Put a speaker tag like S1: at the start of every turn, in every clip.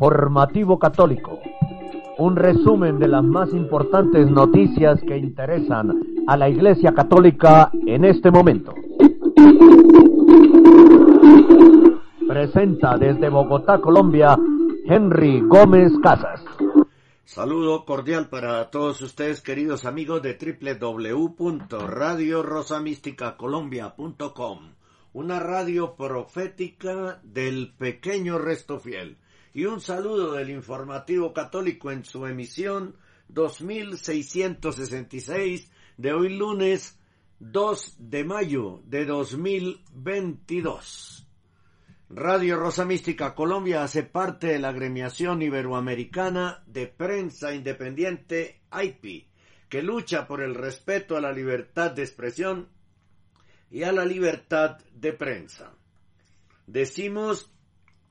S1: Informativo Católico. Un resumen de las más importantes noticias que interesan a la Iglesia Católica en este momento. Presenta desde Bogotá, Colombia, Henry Gómez Casas.
S2: Saludo cordial para todos ustedes, queridos amigos de www.radiorosamísticacolombia.com, una radio profética del pequeño resto fiel. Y un saludo del informativo católico en su emisión 2666 de hoy lunes 2 de mayo de 2022. Radio Rosa Mística Colombia hace parte de la agremiación iberoamericana de prensa independiente IP, que lucha por el respeto a la libertad de expresión y a la libertad de prensa. Decimos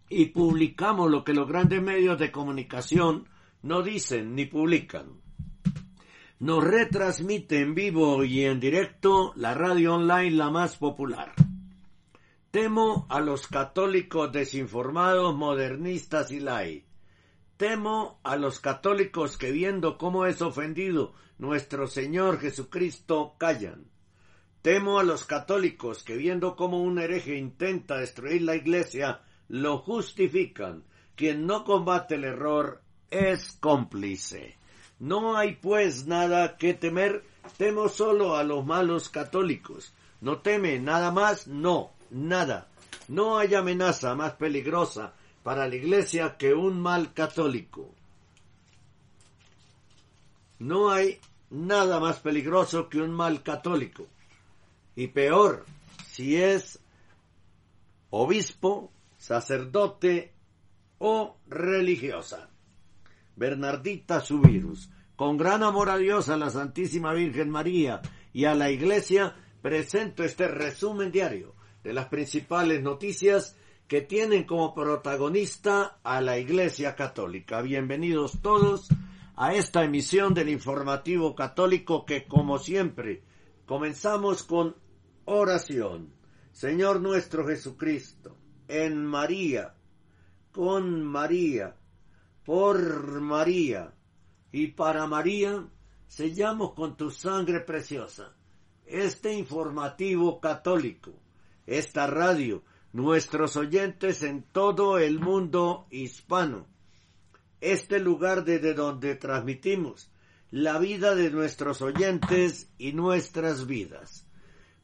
S2: y publicamos lo que los grandes medios de comunicación no dicen ni publican. Nos retransmite en vivo y en directo la radio online la más popular. Temo a los católicos desinformados, modernistas y lai. Temo a los católicos que viendo cómo es ofendido nuestro Señor Jesucristo callan. Temo a los católicos que viendo cómo un hereje intenta destruir la iglesia lo justifican. Quien no combate el error es cómplice. No hay pues nada que temer, temo solo a los malos católicos. No teme nada más, no nada. No hay amenaza más peligrosa para la Iglesia que un mal católico. No hay nada más peligroso que un mal católico. Y peor, si es obispo, sacerdote o religiosa. Bernardita Subirus, con gran amor a Dios, a la Santísima Virgen María y a la Iglesia, presento este resumen diario de las principales noticias que tienen como protagonista a la Iglesia Católica. Bienvenidos todos a esta emisión del informativo católico que como siempre comenzamos con oración. Señor nuestro Jesucristo, en María, con María, por María y para María, sellamos con tu sangre preciosa este informativo católico esta radio, nuestros oyentes en todo el mundo hispano. Este lugar desde donde transmitimos la vida de nuestros oyentes y nuestras vidas.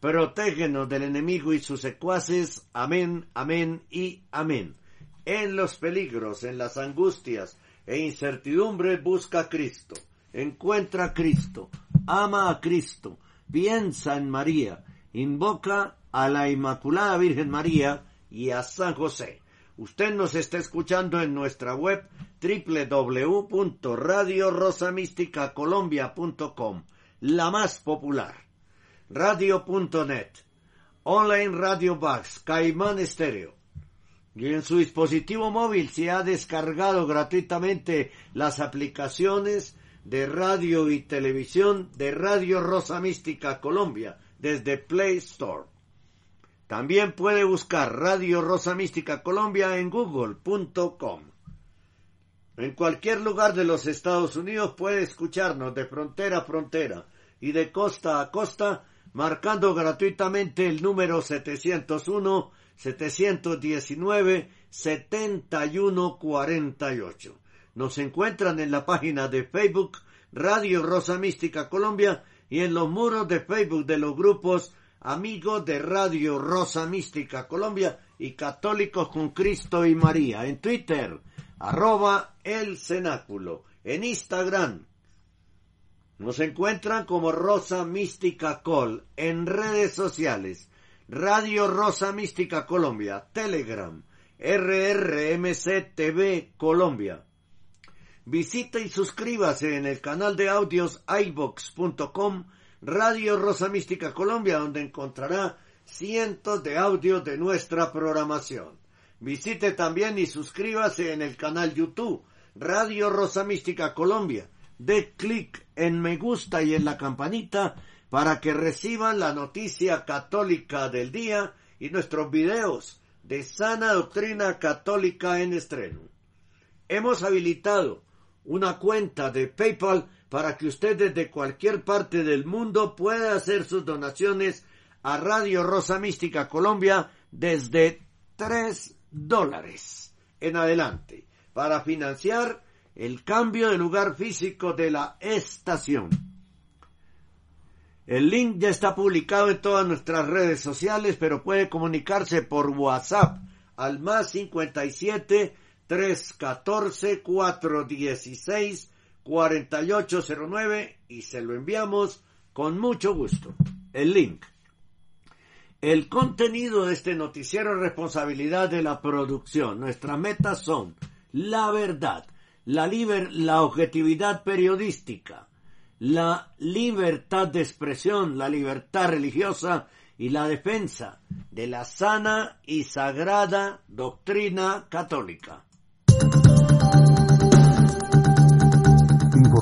S2: Protégenos del enemigo y sus secuaces. Amén, amén y amén. En los peligros, en las angustias e incertidumbre busca a Cristo. Encuentra a Cristo. Ama a Cristo. Piensa en María. Invoca a la Inmaculada Virgen María y a San José. Usted nos está escuchando en nuestra web www.radiorosamísticacolombia.com, la más popular. Radio.net, Online Radio Box, Caimán Estéreo. Y en su dispositivo móvil se ha descargado gratuitamente las aplicaciones de radio y televisión de Radio Rosa Mística Colombia desde Play Store. También puede buscar Radio Rosa Mística Colombia en google.com. En cualquier lugar de los Estados Unidos puede escucharnos de frontera a frontera y de costa a costa marcando gratuitamente el número 701 719 7148. Nos encuentran en la página de Facebook Radio Rosa Mística Colombia y en los muros de Facebook de los grupos amigos de Radio Rosa Mística Colombia y Católicos con Cristo y María. En Twitter, arroba el cenáculo. En Instagram, nos encuentran como Rosa Mística Col. En redes sociales, Radio Rosa Mística Colombia. Telegram, RRMC TV Colombia. Visita y suscríbase en el canal de audios ibox.com Radio Rosa Mística Colombia, donde encontrará cientos de audios de nuestra programación. Visite también y suscríbase en el canal YouTube Radio Rosa Mística Colombia. De clic en me gusta y en la campanita para que reciban la noticia católica del día y nuestros videos de sana doctrina católica en estreno. hemos habilitado una cuenta de PayPal para que usted desde cualquier parte del mundo pueda hacer sus donaciones a Radio Rosa Mística Colombia desde 3 dólares en adelante para financiar el cambio de lugar físico de la estación. El link ya está publicado en todas nuestras redes sociales, pero puede comunicarse por WhatsApp al más 57 314 416 4809 y se lo enviamos con mucho gusto. El link. El contenido de este noticiero es responsabilidad de la producción. Nuestras metas son la verdad, la, la objetividad periodística, la libertad de expresión, la libertad religiosa y la defensa de la sana y sagrada doctrina católica.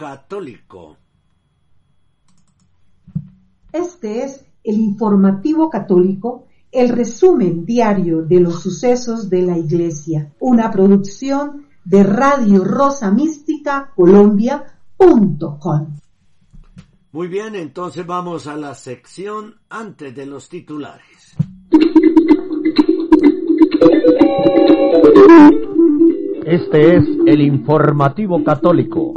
S2: católico.
S3: Este es el informativo católico, el resumen diario de los sucesos de la Iglesia, una producción de Radio Rosa Mística Colombia.com.
S2: Muy bien, entonces vamos a la sección antes de los titulares.
S1: Este es el informativo católico.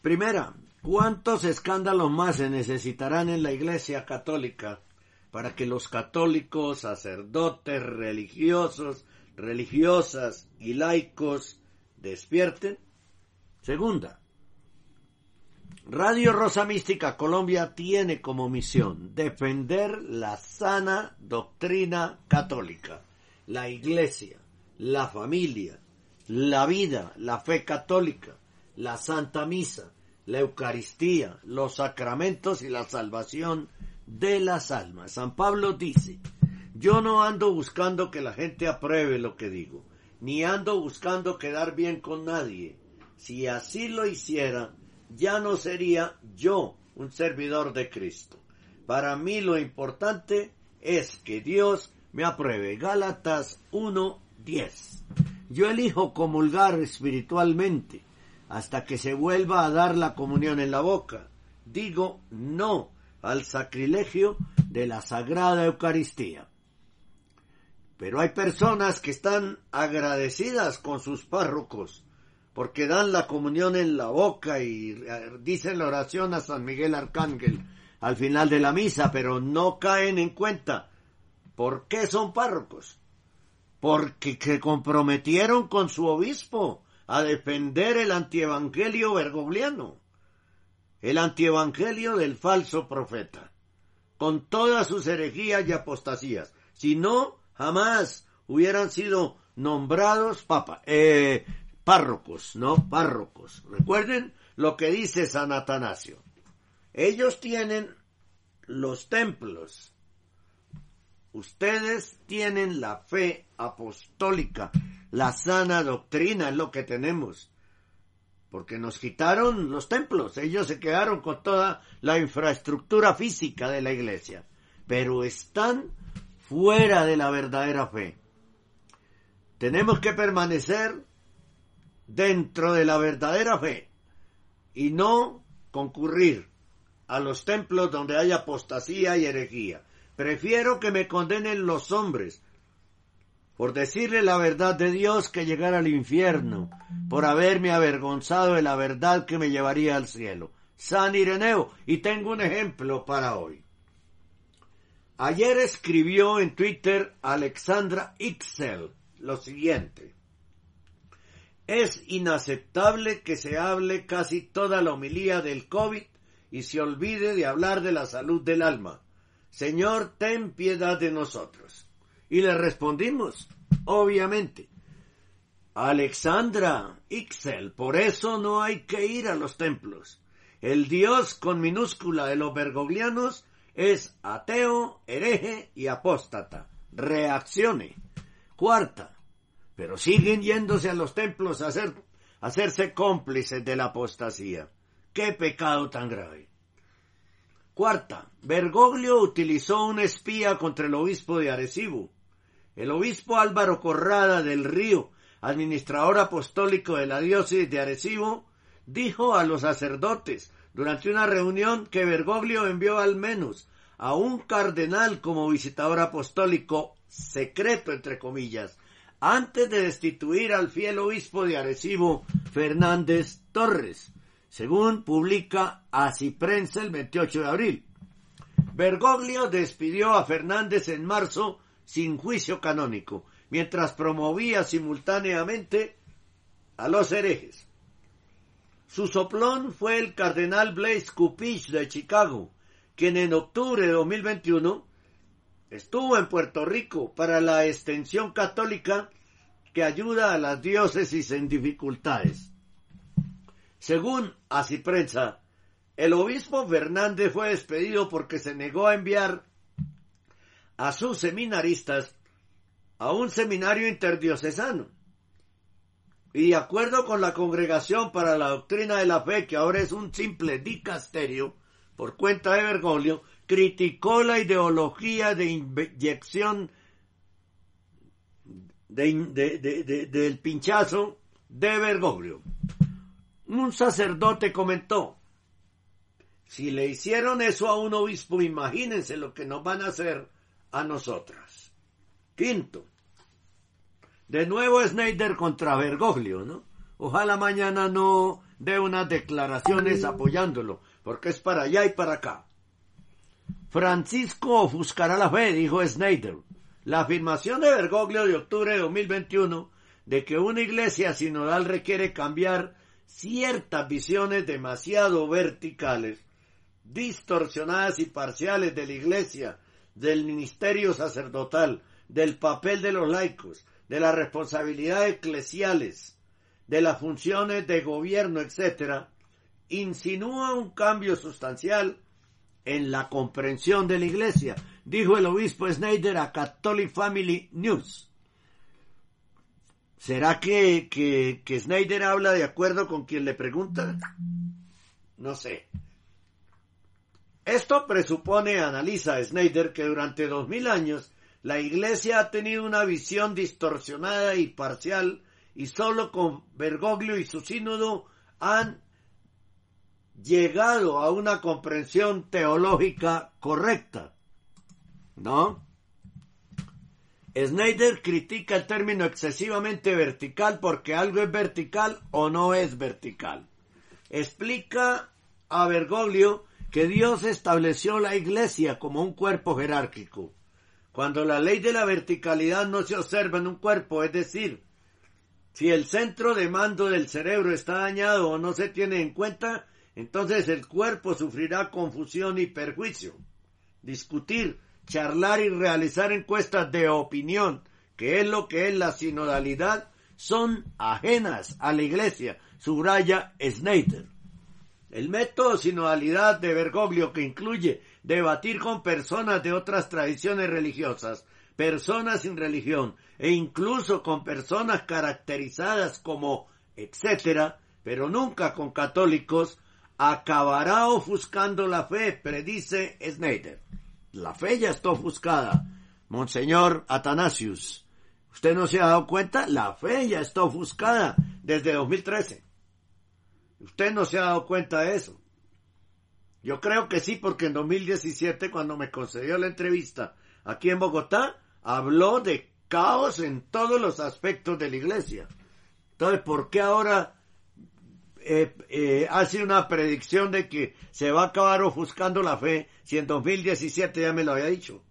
S2: Primera, ¿cuántos escándalos más se necesitarán en la Iglesia Católica para que los católicos, sacerdotes, religiosos, religiosas y laicos despierten? Segunda, Radio Rosa Mística Colombia tiene como misión defender la sana doctrina católica, la iglesia, la familia, la vida, la fe católica, la Santa Misa, la Eucaristía, los sacramentos y la salvación de las almas. San Pablo dice, yo no ando buscando que la gente apruebe lo que digo, ni ando buscando quedar bien con nadie. Si así lo hiciera, ya no sería yo un servidor de Cristo. Para mí lo importante es que Dios me apruebe. Gálatas 1.10. Yo elijo comulgar espiritualmente hasta que se vuelva a dar la comunión en la boca. Digo no al sacrilegio de la Sagrada Eucaristía. Pero hay personas que están agradecidas con sus párrocos porque dan la comunión en la boca y eh, dicen la oración a San Miguel Arcángel al final de la misa, pero no caen en cuenta. ¿Por qué son párrocos? Porque se comprometieron con su obispo a defender el antievangelio bergogliano, el antievangelio del falso profeta, con todas sus herejías y apostasías. Si no, jamás hubieran sido nombrados papa, eh, párrocos, ¿no? Párrocos. Recuerden lo que dice San Atanasio. Ellos tienen los templos. Ustedes tienen la fe apostólica, la sana doctrina es lo que tenemos. Porque nos quitaron los templos, ellos se quedaron con toda la infraestructura física de la iglesia, pero están fuera de la verdadera fe. Tenemos que permanecer dentro de la verdadera fe y no concurrir a los templos donde hay apostasía y herejía. Prefiero que me condenen los hombres por decirle la verdad de Dios que llegar al infierno, por haberme avergonzado de la verdad que me llevaría al cielo. San Ireneo, y tengo un ejemplo para hoy. Ayer escribió en Twitter Alexandra Ixel lo siguiente. Es inaceptable que se hable casi toda la homilía del COVID y se olvide de hablar de la salud del alma. Señor, ten piedad de nosotros. Y le respondimos, obviamente, Alexandra Ixel, por eso no hay que ir a los templos. El Dios con minúscula de los bergoglianos es ateo, hereje y apóstata. Reaccione. Cuarta, pero siguen yéndose a los templos a, hacer, a hacerse cómplices de la apostasía. ¡Qué pecado tan grave! Cuarta, Bergoglio utilizó un espía contra el obispo de Arecibo. El obispo Álvaro Corrada del Río, administrador apostólico de la diócesis de Arecibo, dijo a los sacerdotes durante una reunión que Bergoglio envió al menos a un cardenal como visitador apostólico secreto, entre comillas, antes de destituir al fiel obispo de Arecibo, Fernández Torres, según publica Así Prensa el 28 de abril. Bergoglio despidió a Fernández en marzo sin juicio canónico, mientras promovía simultáneamente a los herejes. Su soplón fue el cardenal Blaise Cupich de Chicago, quien en octubre de 2021 estuvo en Puerto Rico para la extensión católica que ayuda a las diócesis en dificultades. Según Así Prensa, el obispo Fernández fue despedido porque se negó a enviar a sus seminaristas a un seminario interdiocesano. Y de acuerdo con la Congregación para la Doctrina de la Fe, que ahora es un simple dicasterio, por cuenta de Bergoglio, criticó la ideología de inyección del pinchazo de Bergoglio. Un sacerdote comentó, si le hicieron eso a un obispo, imagínense lo que nos van a hacer a nosotras. Quinto, de nuevo Snyder contra Bergoglio, ¿no? Ojalá mañana no dé unas declaraciones apoyándolo, porque es para allá y para acá. Francisco ofuscará la fe, dijo Snyder. La afirmación de Bergoglio de octubre de 2021 de que una iglesia sinodal requiere cambiar ciertas visiones demasiado verticales, distorsionadas y parciales de la iglesia, del ministerio sacerdotal, del papel de los laicos, de las responsabilidades eclesiales, de las funciones de gobierno, etc., insinúa un cambio sustancial en la comprensión de la iglesia, dijo el obispo Snyder a Catholic Family News. ¿Será que, que, que Snyder habla de acuerdo con quien le pregunta? No sé. Esto presupone, analiza Snyder, que durante dos mil años la Iglesia ha tenido una visión distorsionada y parcial y solo con Bergoglio y su sínodo han llegado a una comprensión teológica correcta. ¿No? Snyder critica el término excesivamente vertical porque algo es vertical o no es vertical. Explica a Bergoglio que Dios estableció la iglesia como un cuerpo jerárquico. Cuando la ley de la verticalidad no se observa en un cuerpo, es decir, si el centro de mando del cerebro está dañado o no se tiene en cuenta, entonces el cuerpo sufrirá confusión y perjuicio. Discutir, charlar y realizar encuestas de opinión, que es lo que es la sinodalidad, son ajenas a la iglesia, subraya Snyder. El método sinodalidad de Bergoglio, que incluye debatir con personas de otras tradiciones religiosas, personas sin religión e incluso con personas caracterizadas como etcétera, pero nunca con católicos, acabará ofuscando la fe, predice Snyder. La fe ya está ofuscada. Monseñor Atanasius, ¿usted no se ha dado cuenta? La fe ya está ofuscada desde 2013. Usted no se ha dado cuenta de eso. Yo creo que sí, porque en 2017, cuando me concedió la entrevista aquí en Bogotá, habló de caos en todos los aspectos de la iglesia. Entonces, ¿por qué ahora eh, eh, hace una predicción de que se va a acabar ofuscando la fe si en 2017 ya me lo había dicho?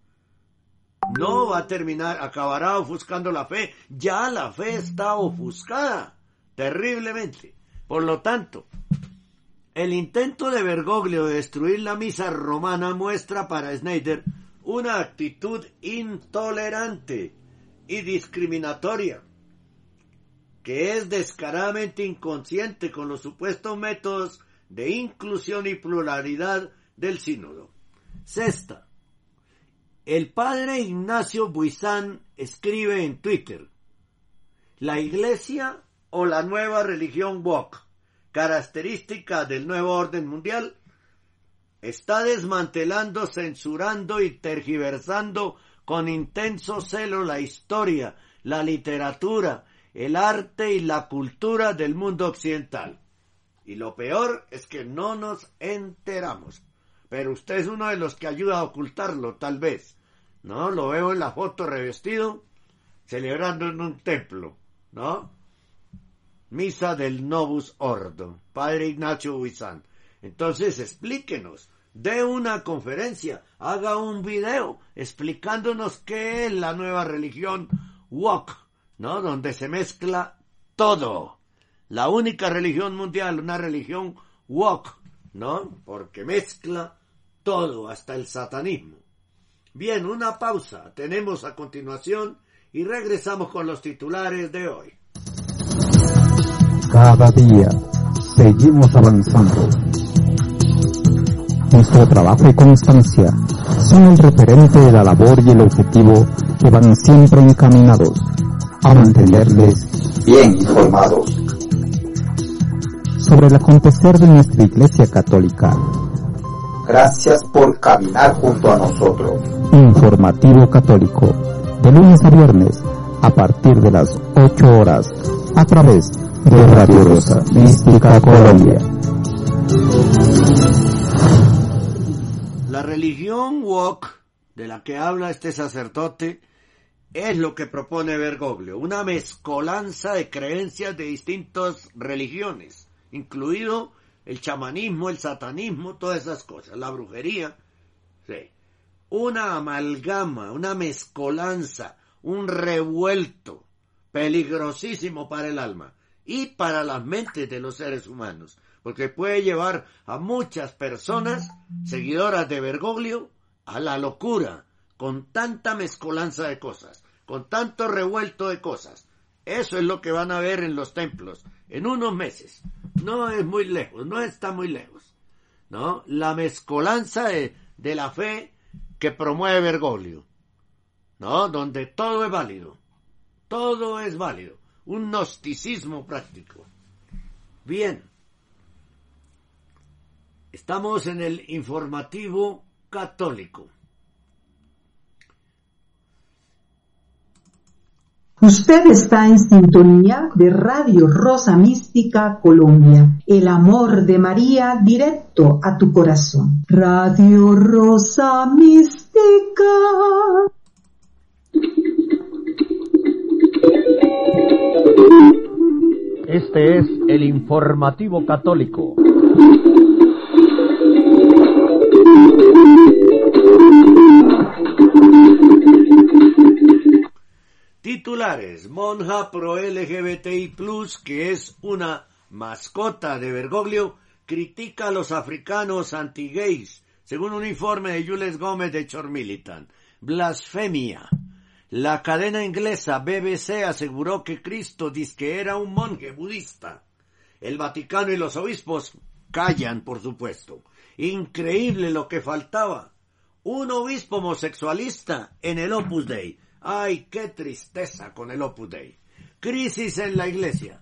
S2: No va a terminar, acabará ofuscando la fe. Ya la fe está ofuscada terriblemente. Por lo tanto, el intento de Bergoglio de destruir la misa romana muestra para Snyder una actitud intolerante y discriminatoria, que es descaradamente inconsciente con los supuestos métodos de inclusión y pluralidad del sínodo. Sexta, el padre Ignacio Buizán escribe en Twitter, la iglesia o la nueva religión woke, característica del nuevo orden mundial, está desmantelando, censurando y tergiversando con intenso celo la historia, la literatura, el arte y la cultura del mundo occidental. Y lo peor es que no nos enteramos. Pero usted es uno de los que ayuda a ocultarlo, tal vez. ¿No? Lo veo en la foto revestido, celebrando en un templo, ¿no? Misa del Novus Ordo, Padre Ignacio Huizán. Entonces explíquenos, dé una conferencia, haga un video explicándonos qué es la nueva religión Wok, ¿no? Donde se mezcla todo. La única religión mundial, una religión Wok, ¿no? Porque mezcla todo, hasta el satanismo. Bien, una pausa tenemos a continuación y regresamos con los titulares de hoy.
S4: Cada día seguimos avanzando. Nuestro trabajo y constancia son el referente de la labor y el objetivo que van siempre encaminados a mantenerles bien informados sobre el acontecer de nuestra Iglesia Católica.
S5: Gracias por caminar junto a nosotros.
S4: Informativo Católico, de lunes a viernes, a partir de las 8 horas, a través de Radio Rosa Mística Colombia.
S2: La religión Wok, de la que habla este sacerdote, es lo que propone Bergoglio, una mezcolanza de creencias de distintas religiones, incluido el chamanismo, el satanismo, todas esas cosas, la brujería, sí. Una amalgama, una mezcolanza, un revuelto peligrosísimo para el alma y para las mentes de los seres humanos, porque puede llevar a muchas personas, seguidoras de Bergoglio, a la locura, con tanta mezcolanza de cosas, con tanto revuelto de cosas. Eso es lo que van a ver en los templos en unos meses. No es muy lejos, no está muy lejos. ¿No? La mezcolanza de, de la fe que promueve Bergoglio. ¿No? Donde todo es válido. Todo es válido. Un gnosticismo práctico. Bien. Estamos en el informativo católico.
S3: Usted está en sintonía de Radio Rosa Mística Colombia, el amor de María directo a tu corazón. Radio Rosa Mística.
S1: Este es el informativo católico.
S2: Titulares. Monja pro LGBTI Plus, que es una mascota de Bergoglio, critica a los africanos anti-gays, según un informe de Jules Gómez de Chormilitan. Blasfemia. La cadena inglesa BBC aseguró que Cristo que era un monje budista. El Vaticano y los obispos callan, por supuesto. Increíble lo que faltaba. Un obispo homosexualista en el Opus Dei. Ay, qué tristeza con el Opus Dei. Crisis en la iglesia.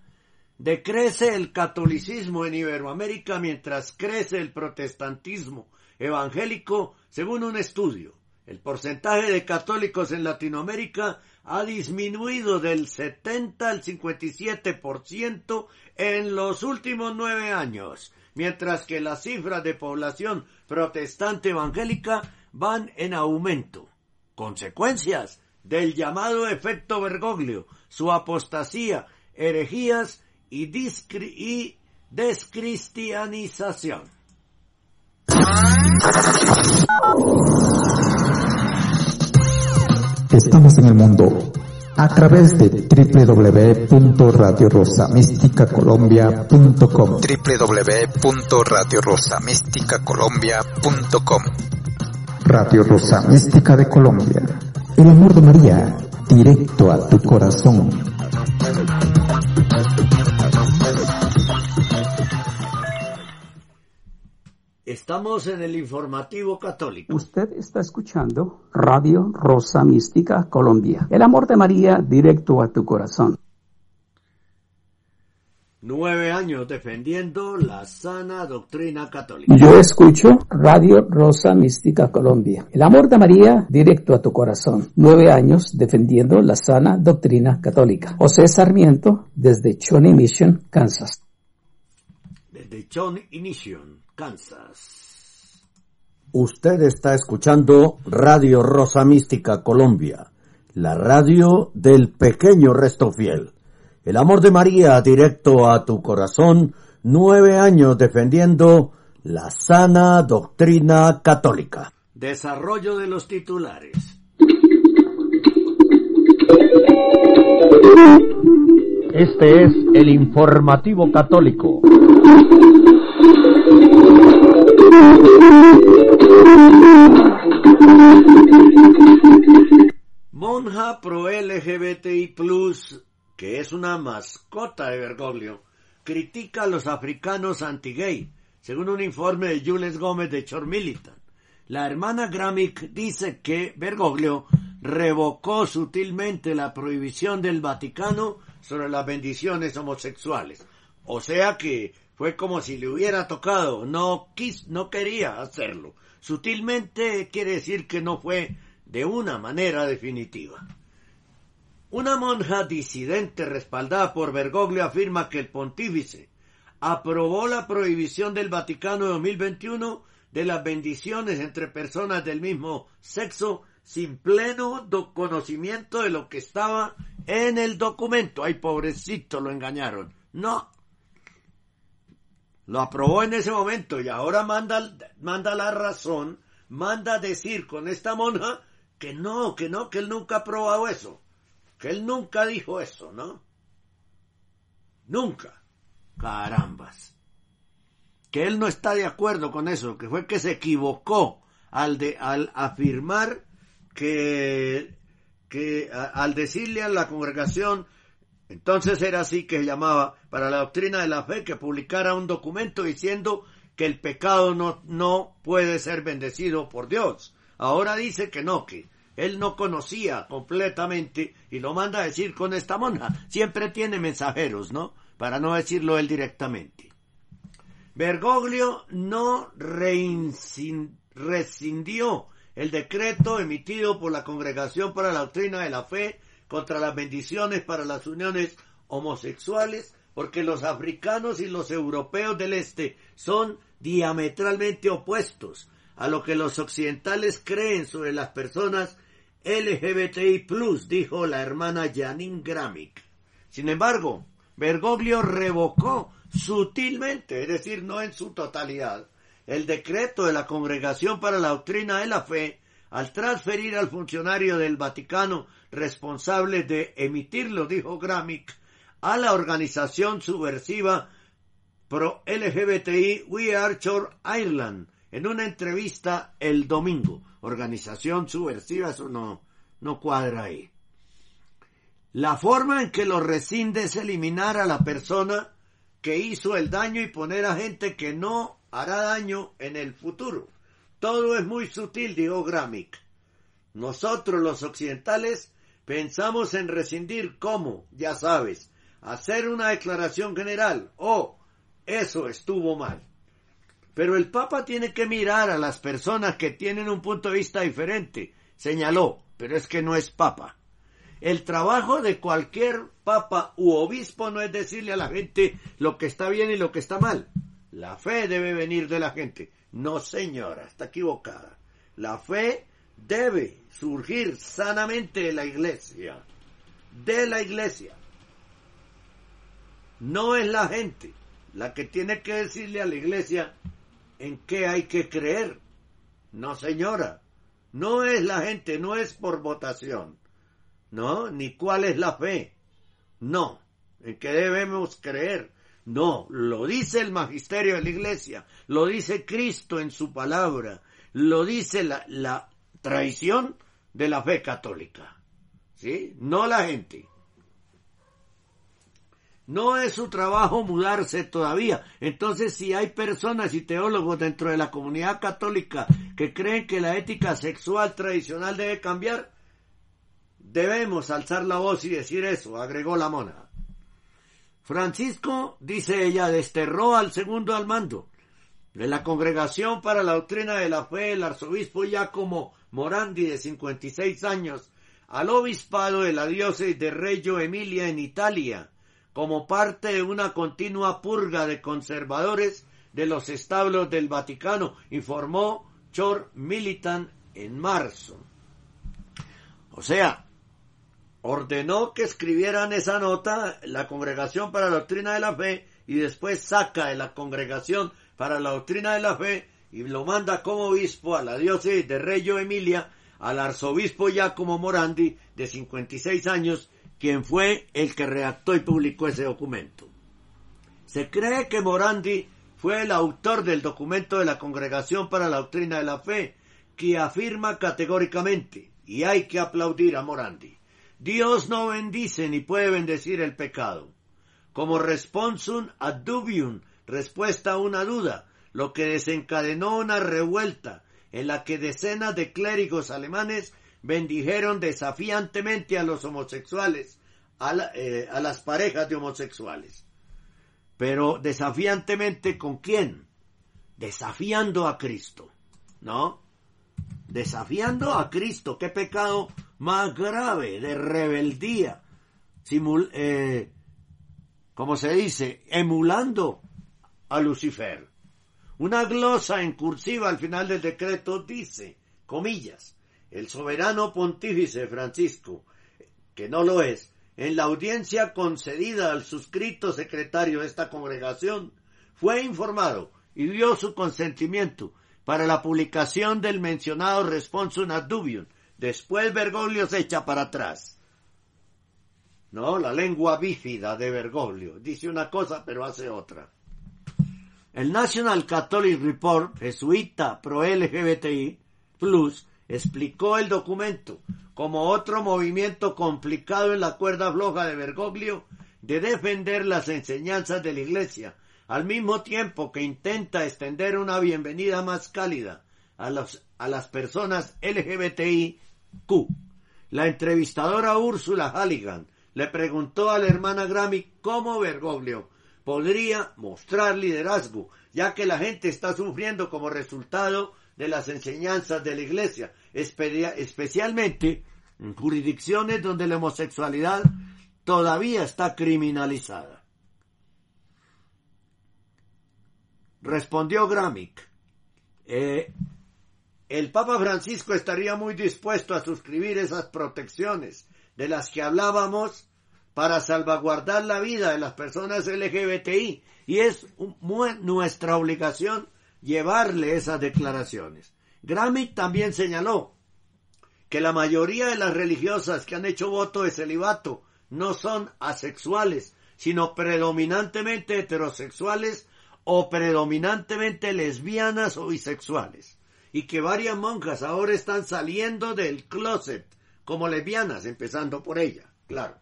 S2: Decrece el catolicismo en Iberoamérica mientras crece el protestantismo evangélico, según un estudio. El porcentaje de católicos en Latinoamérica ha disminuido del 70 al 57% en los últimos nueve años, mientras que las cifras de población protestante evangélica van en aumento. Consecuencias del llamado efecto Bergoglio, su apostasía, herejías y, y descristianización.
S4: Estamos en el mundo a través de www.radiorosamísticacolombia.com
S5: www.radiorosamísticacolombia.com
S4: Radio Rosa Mística de Colombia. El amor de María, directo a tu corazón.
S2: Estamos en el informativo católico.
S6: Usted está escuchando Radio Rosa Mística Colombia. El amor de María directo a tu corazón.
S2: Nueve años defendiendo la sana doctrina católica.
S6: Yo escucho Radio Rosa Mística Colombia. El amor de María directo a tu corazón. Nueve años defendiendo la sana doctrina católica. José Sarmiento desde Chone Mission, Kansas.
S2: Desde Chone Mission, Kansas. Usted está escuchando Radio Rosa Mística Colombia, la radio del pequeño resto fiel. El amor de María directo a tu corazón, nueve años defendiendo la sana doctrina católica. Desarrollo de los titulares.
S1: Este es el informativo católico.
S2: Monja pro LGBTI Plus que es una mascota de Bergoglio, critica a los africanos anti-gay, según un informe de Jules Gómez de Chormilitan. La hermana Gramic dice que Bergoglio revocó sutilmente la prohibición del Vaticano sobre las bendiciones homosexuales. O sea que fue como si le hubiera tocado, no quis, no quería hacerlo. Sutilmente quiere decir que no fue de una manera definitiva. Una monja disidente respaldada por Bergoglio afirma que el pontífice aprobó la prohibición del Vaticano de 2021 de las bendiciones entre personas del mismo sexo sin pleno conocimiento de lo que estaba en el documento. Ay, pobrecito, lo engañaron. No. Lo aprobó en ese momento y ahora manda, manda la razón, manda decir con esta monja que no, que no, que él nunca ha aprobado eso que él nunca dijo eso, ¿no? Nunca. Carambas. Que él no está de acuerdo con eso, que fue que se equivocó al, de, al afirmar que, que al decirle a la congregación, entonces era así que llamaba para la doctrina de la fe que publicara un documento diciendo que el pecado no, no puede ser bendecido por Dios. Ahora dice que no, que él no conocía completamente y lo manda a decir con esta monja. Siempre tiene mensajeros, ¿no? Para no decirlo él directamente. Bergoglio no rescindió el decreto emitido por la Congregación para la Doctrina de la Fe contra las bendiciones para las uniones homosexuales porque los africanos y los europeos del este son diametralmente opuestos a lo que los occidentales creen sobre las personas LGBTI+, dijo la hermana Janine Gramick. Sin embargo, Bergoglio revocó sutilmente, es decir, no en su totalidad, el decreto de la Congregación para la Doctrina de la Fe al transferir al funcionario del Vaticano responsable de emitirlo, dijo Gramick, a la organización subversiva pro LGBTI We Are Ireland en una entrevista el domingo organización subversiva, eso no, no cuadra ahí. La forma en que lo rescinde es eliminar a la persona que hizo el daño y poner a gente que no hará daño en el futuro. Todo es muy sutil, dijo Gramick. Nosotros los occidentales pensamos en rescindir como, ya sabes, hacer una declaración general o oh, eso estuvo mal. Pero el Papa tiene que mirar a las personas que tienen un punto de vista diferente, señaló, pero es que no es Papa. El trabajo de cualquier Papa u obispo no es decirle a la gente lo que está bien y lo que está mal. La fe debe venir de la gente. No, señora, está equivocada. La fe debe surgir sanamente de la iglesia. De la iglesia. No es la gente la que tiene que decirle a la iglesia en qué hay que creer. No, señora, no es la gente, no es por votación, no, ni cuál es la fe, no, en qué debemos creer. No, lo dice el magisterio de la iglesia, lo dice Cristo en su palabra, lo dice la, la traición de la fe católica. ¿Sí? No la gente. No es su trabajo mudarse todavía. Entonces, si hay personas y teólogos dentro de la comunidad católica que creen que la ética sexual tradicional debe cambiar, debemos alzar la voz y decir eso, agregó la mona. Francisco, dice ella, desterró al segundo al mando de la Congregación para la Doctrina de la Fe, el arzobispo Giacomo Morandi, de 56 años, al obispado de la diócesis de Reggio Emilia en Italia, como parte de una continua purga de conservadores de los establos del Vaticano, informó Chor Militan en marzo. O sea, ordenó que escribieran esa nota la Congregación para la Doctrina de la Fe y después saca de la Congregación para la Doctrina de la Fe y lo manda como obispo a la diócesis de Reggio Emilia al arzobispo Giacomo Morandi de 56 años quien fue el que redactó y publicó ese documento. Se cree que Morandi fue el autor del documento de la Congregación para la Doctrina de la Fe, que afirma categóricamente, y hay que aplaudir a Morandi, Dios no bendice ni puede bendecir el pecado. Como responsum ad dubium, respuesta a una duda, lo que desencadenó una revuelta en la que decenas de clérigos alemanes bendijeron desafiantemente a los homosexuales, eh, a, las parejas de homosexuales. Pero desafiantemente con quién? Desafiando a Cristo, ¿no? Desafiando a Cristo, qué pecado más grave de rebeldía, simul eh, como se dice, emulando a Lucifer. Una glosa en cursiva al final del decreto dice, comillas, el soberano pontífice Francisco, que no lo es, en la audiencia concedida al suscrito secretario de esta congregación, fue informado y dio su consentimiento para la publicación del mencionado responsum ad dubium. Después Bergoglio se echa para atrás. No, la lengua bífida de Bergoglio. Dice una cosa pero hace otra. El National Catholic Report, jesuita pro LGBTI, plus, explicó el documento como otro movimiento complicado en la cuerda floja de Bergoglio de defender las enseñanzas de la Iglesia, al mismo tiempo que intenta extender una bienvenida más cálida a, los, a las personas LGBTIQ. La entrevistadora Úrsula Halligan le preguntó a la hermana Grammy cómo Bergoglio podría mostrar liderazgo, ya que la gente está sufriendo como resultado de las enseñanzas de la Iglesia, especialmente en jurisdicciones donde la homosexualidad todavía está criminalizada. Respondió Gramick, eh, el Papa Francisco estaría muy dispuesto a suscribir esas protecciones de las que hablábamos para salvaguardar la vida de las personas LGBTI y es nuestra obligación llevarle esas declaraciones. Grammy también señaló que la mayoría de las religiosas que han hecho voto de celibato no son asexuales, sino predominantemente heterosexuales o predominantemente lesbianas o bisexuales, y que varias monjas ahora están saliendo del closet como lesbianas, empezando por ella, claro.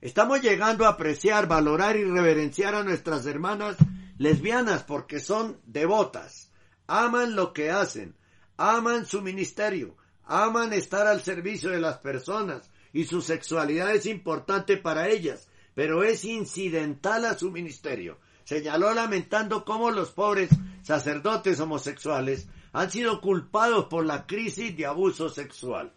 S2: Estamos llegando a apreciar, valorar y reverenciar a nuestras hermanas lesbianas porque son devotas, aman lo que hacen, aman su ministerio, aman estar al servicio de las personas y su sexualidad es importante para ellas, pero es incidental a su ministerio. Señaló lamentando cómo los pobres sacerdotes homosexuales han sido culpados por la crisis de abuso sexual.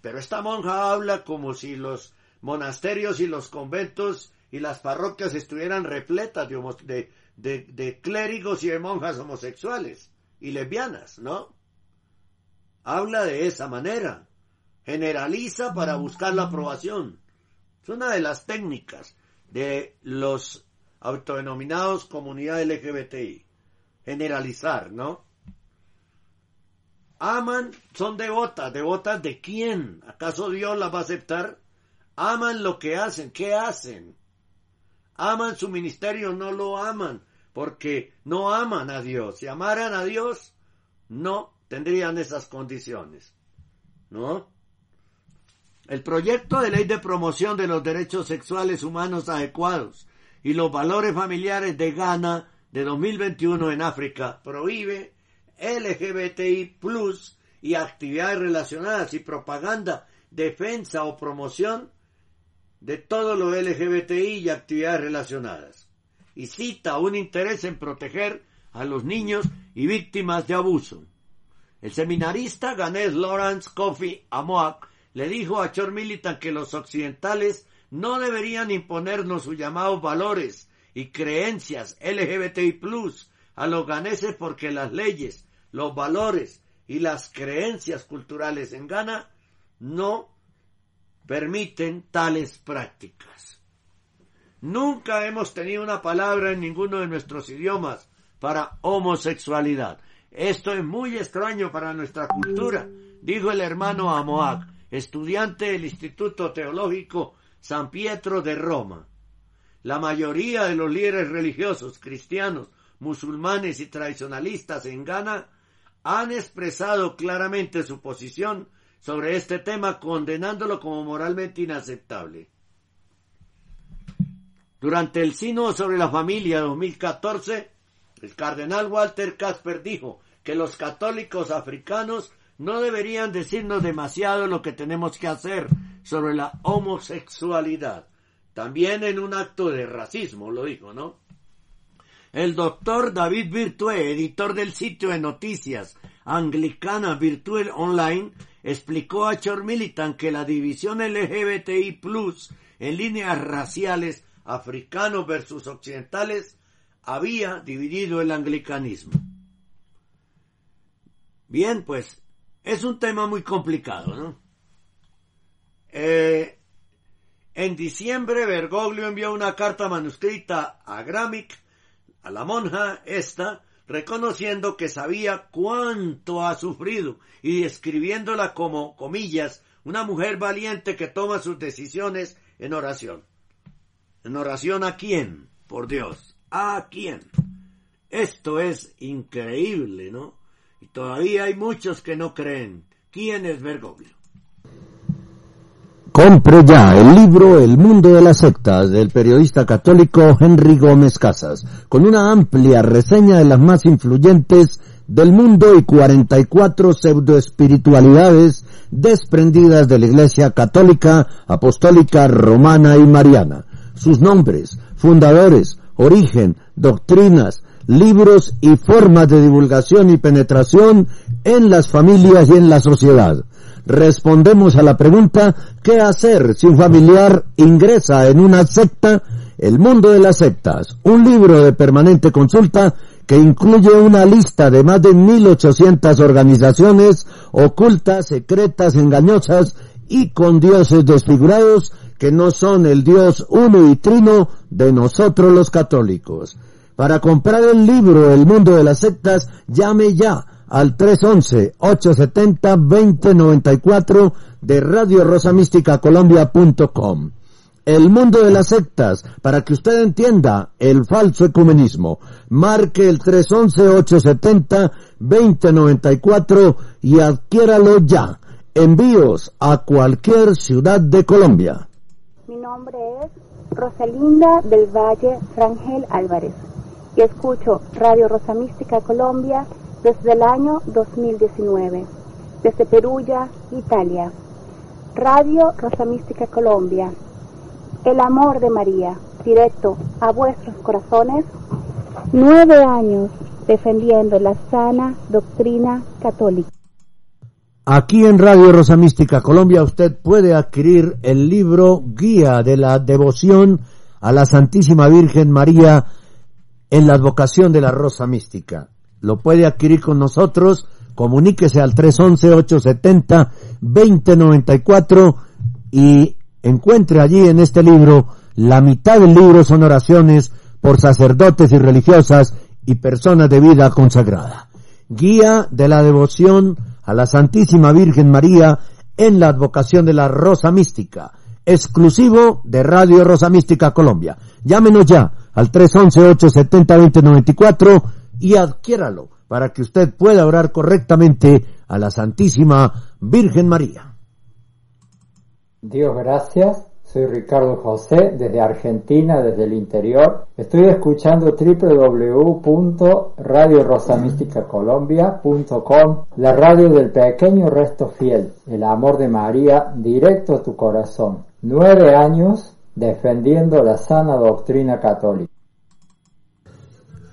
S2: Pero esta monja habla como si los monasterios y los conventos y las parroquias estuvieran repletas de, de, clérigos y de monjas homosexuales y lesbianas, ¿no? Habla de esa manera. Generaliza para buscar la aprobación. Es una de las técnicas de los autodenominados comunidad LGBTI. Generalizar, ¿no? Aman, son devotas. ¿Devotas de quién? ¿Acaso Dios las va a aceptar? Aman lo que hacen. ¿Qué hacen? Aman su ministerio, no lo aman, porque no aman a Dios. Si amaran a Dios, no tendrían esas condiciones. ¿No? El proyecto de ley de promoción de los derechos sexuales humanos adecuados y los valores familiares de Ghana de 2021 en África prohíbe LGBTI plus y actividades relacionadas y propaganda, defensa o promoción de todo lo LGBTI y actividades relacionadas. Y cita un interés en proteger a los niños y víctimas de abuso. El seminarista ganés Lawrence Coffey Amoak le dijo a Chor Militant que los occidentales no deberían imponernos sus llamados valores y creencias LGBTI plus a los ganeses porque las leyes, los valores y las creencias culturales en Ghana no permiten tales prácticas. Nunca hemos tenido una palabra en ninguno de nuestros idiomas para homosexualidad. Esto es muy extraño para nuestra cultura, dijo el hermano Amoak, estudiante del Instituto Teológico San Pietro de Roma. La mayoría de los líderes religiosos cristianos, musulmanes y tradicionalistas en Ghana han expresado claramente su posición sobre este tema, condenándolo como moralmente inaceptable. Durante el Sino sobre la Familia 2014, el cardenal Walter Casper dijo que los católicos africanos no deberían decirnos demasiado lo que tenemos que hacer sobre la homosexualidad. También en un acto de racismo, lo dijo, ¿no? El doctor David Virtue, editor del sitio de noticias anglicana Virtual Online, explicó a Chor Militant que la división LGBTI en líneas raciales africanos versus occidentales había dividido el anglicanismo. Bien, pues es un tema muy complicado, ¿no? Eh, en diciembre Bergoglio envió una carta manuscrita a Gramic, a la monja esta, reconociendo que sabía cuánto ha sufrido y describiéndola como, comillas, una mujer valiente que toma sus decisiones en oración. ¿En oración a quién? Por Dios. ¿A quién? Esto es increíble, ¿no? Y todavía hay muchos que no creen. ¿Quién es Bergoglio?
S1: Compre ya el libro El mundo de las sectas del periodista católico Henry Gómez Casas, con una amplia reseña de las más influyentes del mundo y 44 pseudoespiritualidades desprendidas de la Iglesia católica, apostólica, romana y mariana. Sus nombres, fundadores, origen, doctrinas, libros y formas de divulgación y penetración en las familias y en la sociedad respondemos a la pregunta ¿qué hacer si un familiar ingresa en una secta? El mundo de las sectas, un libro de permanente consulta que incluye una lista de más de 1800 organizaciones ocultas, secretas, engañosas y con dioses desfigurados que no son el Dios uno y trino de nosotros los católicos. Para comprar el libro El mundo de las sectas, llame ya al 311-870-2094 de Radio Rosa Colombia.com. El mundo de las sectas, para que usted entienda el falso ecumenismo. Marque el 311-870-2094 y adquiéralo ya. Envíos a cualquier ciudad de Colombia.
S7: Mi nombre es Rosalinda del Valle Rangel Álvarez y escucho Radio Rosa Mística Colombia desde el año 2019, desde Perugia, Italia. Radio Rosa Mística Colombia. El amor de María, directo a vuestros corazones. Nueve años defendiendo la sana doctrina católica.
S1: Aquí en Radio Rosa Mística Colombia usted puede adquirir el libro Guía de la Devoción a la Santísima Virgen María en la advocación de la Rosa Mística lo puede adquirir con nosotros, comuníquese al 311-870-2094 y encuentre allí en este libro, la mitad del libro son oraciones por sacerdotes y religiosas y personas de vida consagrada. Guía de la devoción a la Santísima Virgen María en la advocación de la Rosa Mística, exclusivo de Radio Rosa Mística Colombia. Llámenos ya al 311-870-2094 y adquiéralo
S2: para que usted pueda orar correctamente a la Santísima Virgen María.
S8: Dios gracias. Soy Ricardo José desde Argentina, desde el interior. Estoy escuchando www.radiorosamísticacolombia.com, la radio del pequeño resto fiel, el amor de María directo a tu corazón. Nueve años defendiendo la sana doctrina católica.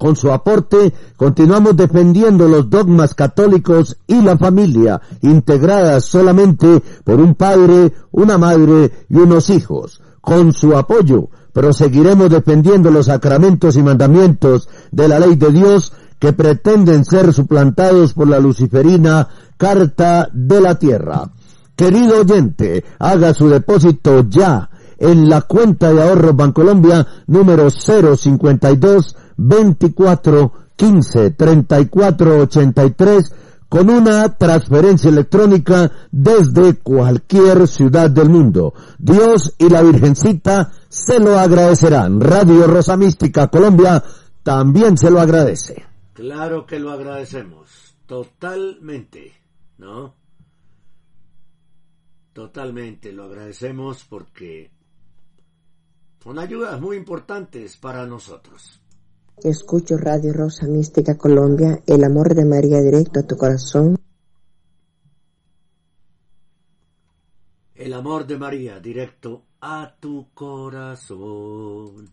S2: con su aporte, continuamos defendiendo los dogmas católicos y la familia, integradas solamente por un padre, una madre y unos hijos. Con su apoyo, proseguiremos defendiendo los sacramentos y mandamientos de la ley de Dios que pretenden ser suplantados por la luciferina Carta de la Tierra. Querido oyente, haga su depósito ya en la cuenta de ahorro Bancolombia número 052 24 15 34 83 con una transferencia electrónica desde cualquier ciudad del mundo. Dios y la Virgencita se lo agradecerán. Radio Rosa Mística Colombia también se lo agradece.
S9: Claro que lo agradecemos. Totalmente. ¿No? Totalmente lo agradecemos porque son ayudas muy importantes para nosotros.
S10: Escucho Radio Rosa Mística Colombia, el amor de María directo a tu corazón.
S9: El amor de María directo a tu corazón.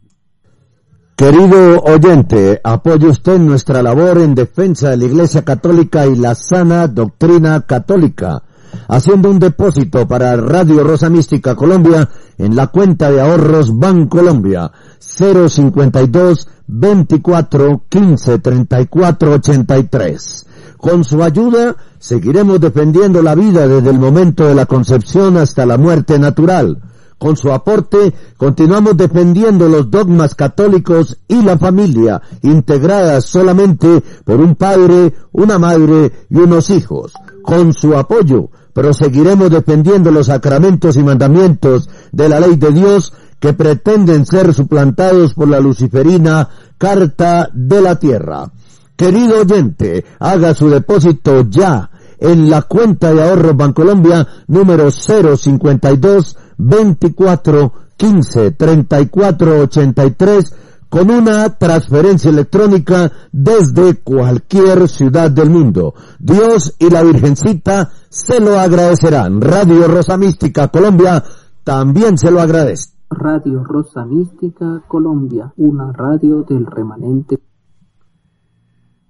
S2: Querido oyente, apoye usted nuestra labor en defensa de la Iglesia Católica y la sana doctrina católica, haciendo un depósito para Radio Rosa Mística Colombia en la cuenta de ahorros Bancolombia 052 24 15 34 83. Con su ayuda seguiremos defendiendo la vida desde el momento de la concepción hasta la muerte natural. Con su aporte continuamos defendiendo los dogmas católicos y la familia, integradas solamente por un padre, una madre y unos hijos. Con su apoyo proseguiremos defendiendo los sacramentos y mandamientos de la ley de Dios que pretenden ser suplantados por la luciferina Carta de la Tierra. Querido oyente, haga su depósito ya en la cuenta de ahorro Bancolombia número 052 24 15 34 83 con una transferencia electrónica desde cualquier ciudad del mundo. Dios y la Virgencita se lo agradecerán. Radio Rosa Mística Colombia también se lo agradece.
S11: Radio Rosa Mística Colombia, una radio del remanente.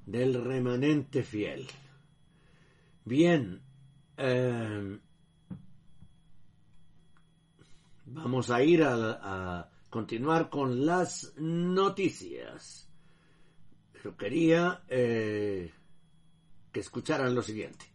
S9: Del remanente fiel. Bien, eh, vamos a ir a, a, continuar con las noticias. Pero quería eh, que escucharan lo siguiente.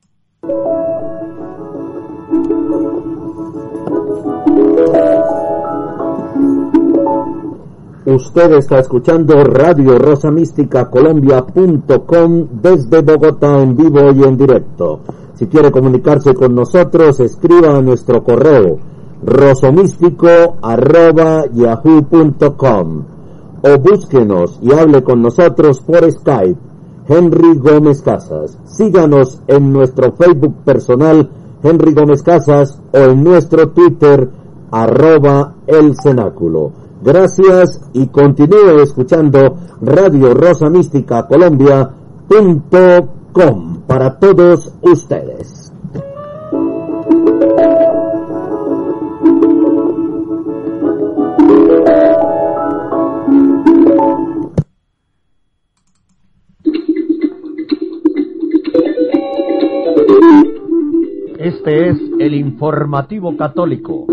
S2: Usted está escuchando Radio Rosa Mística Colombia.com desde Bogotá en vivo y en directo. Si quiere comunicarse con nosotros, escriba a nuestro correo rosomístico arroba yahoo.com o búsquenos y hable con nosotros por Skype. Henry Gómez Casas. Síganos en nuestro Facebook personal Henry Gómez Casas o en nuestro Twitter arroba el cenáculo. Gracias y continúe escuchando Radio Rosa Mística Colombia.com para todos ustedes. El informativo católico.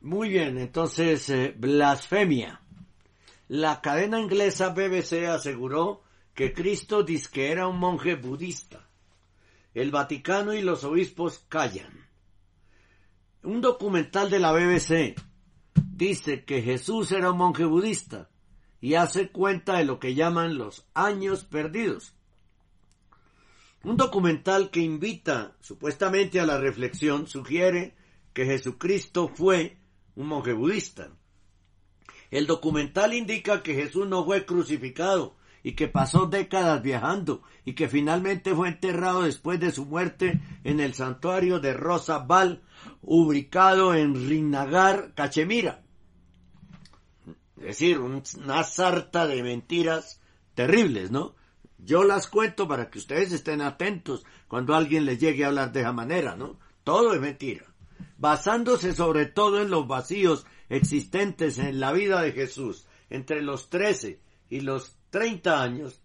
S9: Muy bien, entonces, eh, blasfemia.
S2: la cadena inglesa BBC aseguró que Cristo que era un monje budista. El Vaticano y los obispos callan. Un documental de la BBC dice que Jesús era un monje budista y hace cuenta de lo que llaman los años perdidos. Un documental que invita supuestamente a la reflexión sugiere que Jesucristo fue un monje budista. El documental indica que Jesús no fue crucificado y que pasó décadas viajando y que finalmente fue enterrado después de su muerte en el santuario de Rosa Val, ubicado en Rinagar, Cachemira. Es decir, una sarta de mentiras terribles, ¿no? Yo las cuento para que ustedes estén atentos cuando alguien les llegue a hablar de esa manera, ¿no? Todo es mentira. Basándose sobre todo en los vacíos existentes en la vida de Jesús entre los 13 y los 30 años,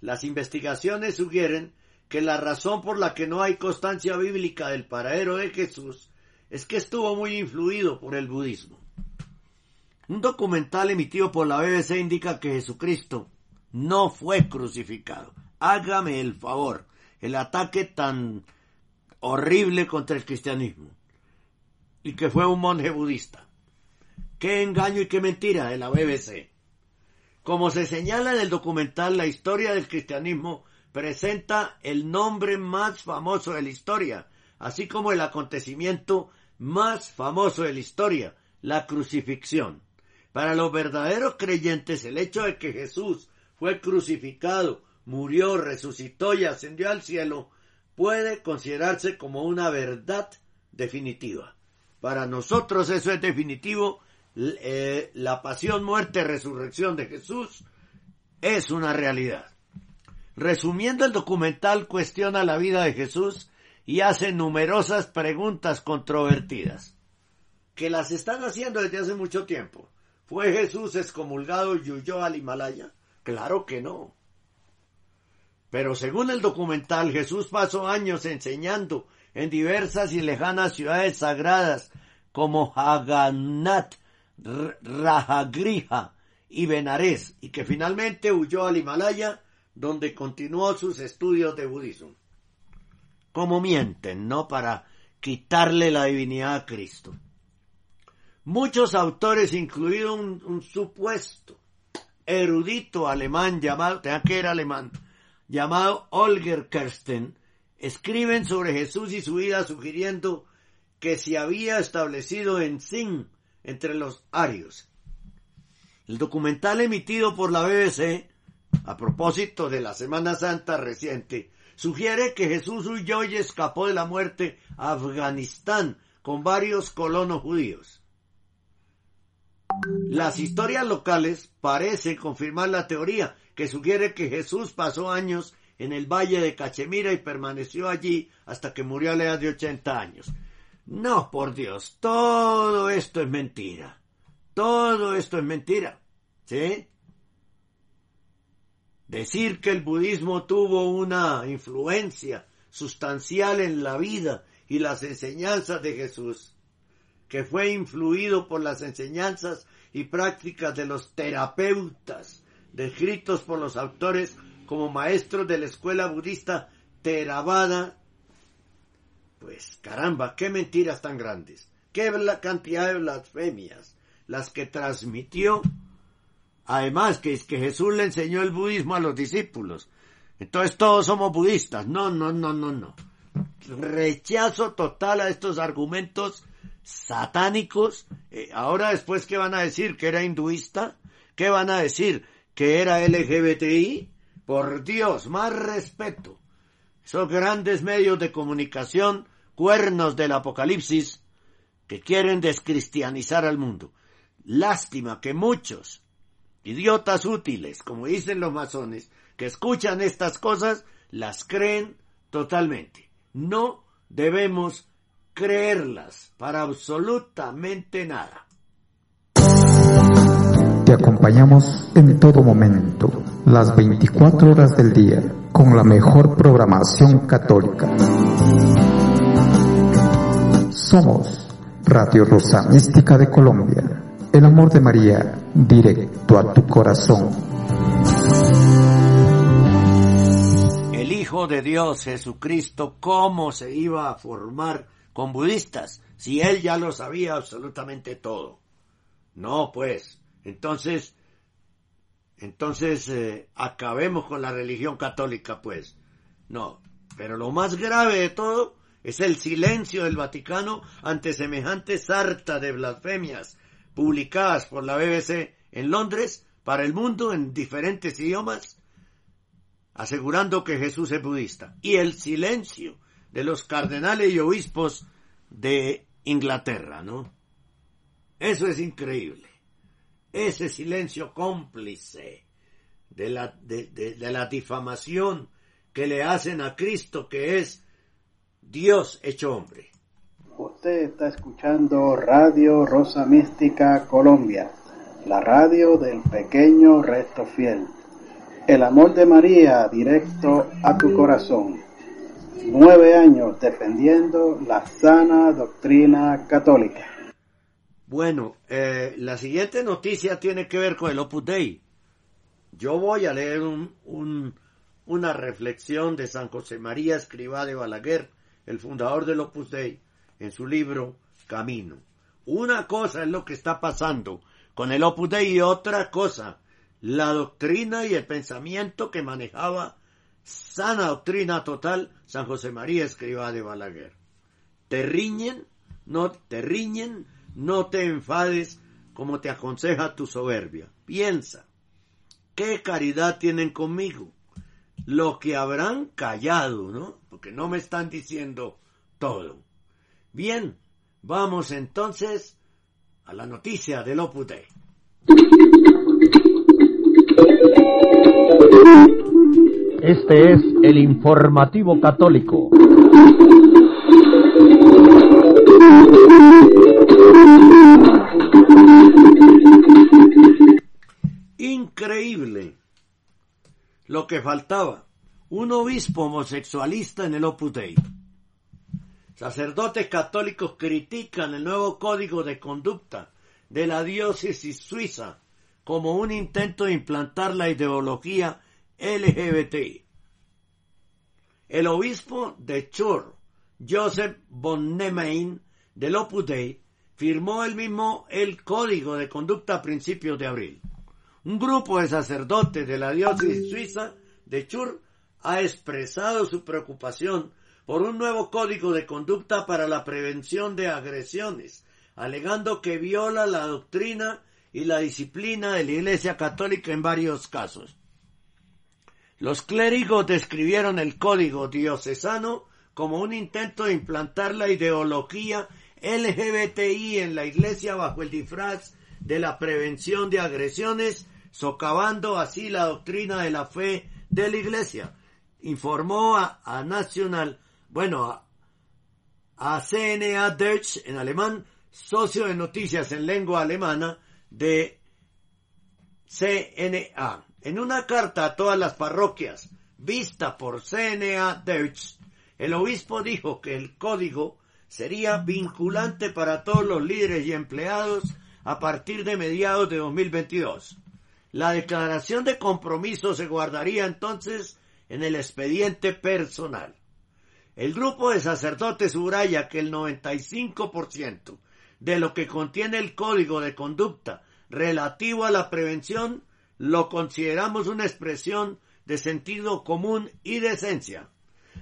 S2: las investigaciones sugieren que la razón por la que no hay constancia bíblica del paradero de Jesús es que estuvo muy influido por el budismo. Un documental emitido por la BBC indica que Jesucristo no fue crucificado. Hágame el favor, el ataque tan horrible contra el cristianismo. Y que fue un monje budista. Qué engaño y qué mentira de la BBC. Como se señala en el documental, la historia del cristianismo presenta el nombre más famoso de la historia, así como el acontecimiento más famoso de la historia, la crucifixión. Para los verdaderos creyentes, el hecho de que Jesús fue crucificado, murió, resucitó y ascendió al cielo, puede considerarse como una verdad definitiva. Para nosotros eso es definitivo eh, la pasión, muerte, resurrección de Jesús es una realidad. Resumiendo el documental cuestiona la vida de Jesús y hace numerosas preguntas controvertidas, que las están haciendo desde hace mucho tiempo. ¿Fue Jesús excomulgado y huyó al Himalaya? Claro que no. Pero según el documental, Jesús pasó años enseñando en diversas y lejanas ciudades sagradas como Haganat Rajagrija y Benares, y que finalmente huyó al Himalaya, donde continuó sus estudios de budismo. Como mienten, ¿no? Para quitarle la divinidad a Cristo. Muchos autores, incluido un, supuesto erudito alemán llamado, tenga que era alemán, llamado Olger Kersten, escriben sobre Jesús y su vida sugiriendo que se había establecido en Sin entre los arios. El documental emitido por la BBC, a propósito de la Semana Santa reciente, sugiere que Jesús huyó y escapó de la muerte a Afganistán con varios colonos judíos. Las historias locales parecen confirmar la teoría que sugiere que Jesús pasó años en el valle de Cachemira y permaneció allí hasta que murió a la edad de 80 años. No, por Dios, todo esto es mentira. Todo esto es mentira. ¿Sí? Decir que el budismo tuvo una influencia sustancial en la vida y las enseñanzas de Jesús, que fue influido por las enseñanzas y prácticas de los terapeutas, descritos por los autores como maestros de la escuela budista Theravada pues caramba, qué mentiras tan grandes, qué cantidad de blasfemias las que transmitió. Además que es que Jesús le enseñó el budismo a los discípulos. Entonces todos somos budistas. No, no, no, no, no. Rechazo total a estos argumentos satánicos. Eh, ahora después, ¿qué van a decir? ¿Que era hinduista? ¿Qué van a decir? ¿Que era LGBTI? Por Dios, más respeto. Esos grandes medios de comunicación cuernos del apocalipsis que quieren descristianizar al mundo. Lástima que muchos idiotas útiles, como dicen los masones, que escuchan estas cosas, las creen totalmente. No debemos creerlas para absolutamente nada.
S4: Te acompañamos en todo momento, las 24 horas del día, con la mejor programación católica. Somos Radio Rosa Mística de Colombia, el amor de María directo a tu corazón.
S2: El Hijo de Dios Jesucristo, ¿cómo se iba a formar con budistas si él ya lo sabía absolutamente todo? No, pues, entonces, entonces eh, acabemos con la religión católica, pues. No, pero lo más grave de todo es el silencio del Vaticano ante semejante sarta de blasfemias publicadas por la BBC en Londres para el mundo en diferentes idiomas, asegurando que Jesús es budista. Y el silencio de los cardenales y obispos de Inglaterra, ¿no? Eso es increíble. Ese silencio cómplice de la, de, de la difamación que le hacen a Cristo, que es Dios hecho hombre.
S12: Usted está escuchando Radio Rosa Mística Colombia, la radio del pequeño resto fiel. El amor de María directo a tu corazón. Nueve años defendiendo la sana doctrina católica.
S2: Bueno, eh, la siguiente noticia tiene que ver con el Opus Dei. Yo voy a leer un, un, una reflexión de San José María Escribá de Balaguer, el fundador del Opus Dei, en su libro Camino. Una cosa es lo que está pasando con el Opus Dei y otra cosa, la doctrina y el pensamiento que manejaba sana doctrina total San José María Escribá de Balaguer. Te riñen, no te riñen, no te enfades como te aconseja tu soberbia. Piensa, ¿qué caridad tienen conmigo? Lo que habrán callado, ¿no? Porque no me están diciendo todo. Bien, vamos entonces a la noticia del Opus Dei.
S1: Este es el informativo católico.
S2: Increíble lo que faltaba. Un obispo homosexualista en el Opus Dei. Sacerdotes católicos critican el nuevo código de conducta de la diócesis suiza como un intento de implantar la ideología LGBT. El obispo de Chur, Joseph von Neumann, del Opus Dei, firmó el mismo el código de conducta a principios de abril. Un grupo de sacerdotes de la diócesis suiza de Chur ha expresado su preocupación por un nuevo código de conducta para la prevención de agresiones, alegando que viola la doctrina y la disciplina de la Iglesia Católica en varios casos. Los clérigos describieron el código diocesano como un intento de implantar la ideología LGBTI en la Iglesia bajo el disfraz de la prevención de agresiones, socavando así la doctrina de la fe de la Iglesia. Informó a, a National, bueno, a, a CNA Deutsch en alemán, socio de noticias en lengua alemana de CNA. En una carta a todas las parroquias vista por CNA Deutsch, el obispo dijo que el código sería vinculante para todos los líderes y empleados a partir de mediados de 2022. La declaración de compromiso se guardaría entonces en el expediente personal. El grupo de sacerdotes subraya que el 95% de lo que contiene el código de conducta relativo a la prevención lo consideramos una expresión de sentido común y de esencia.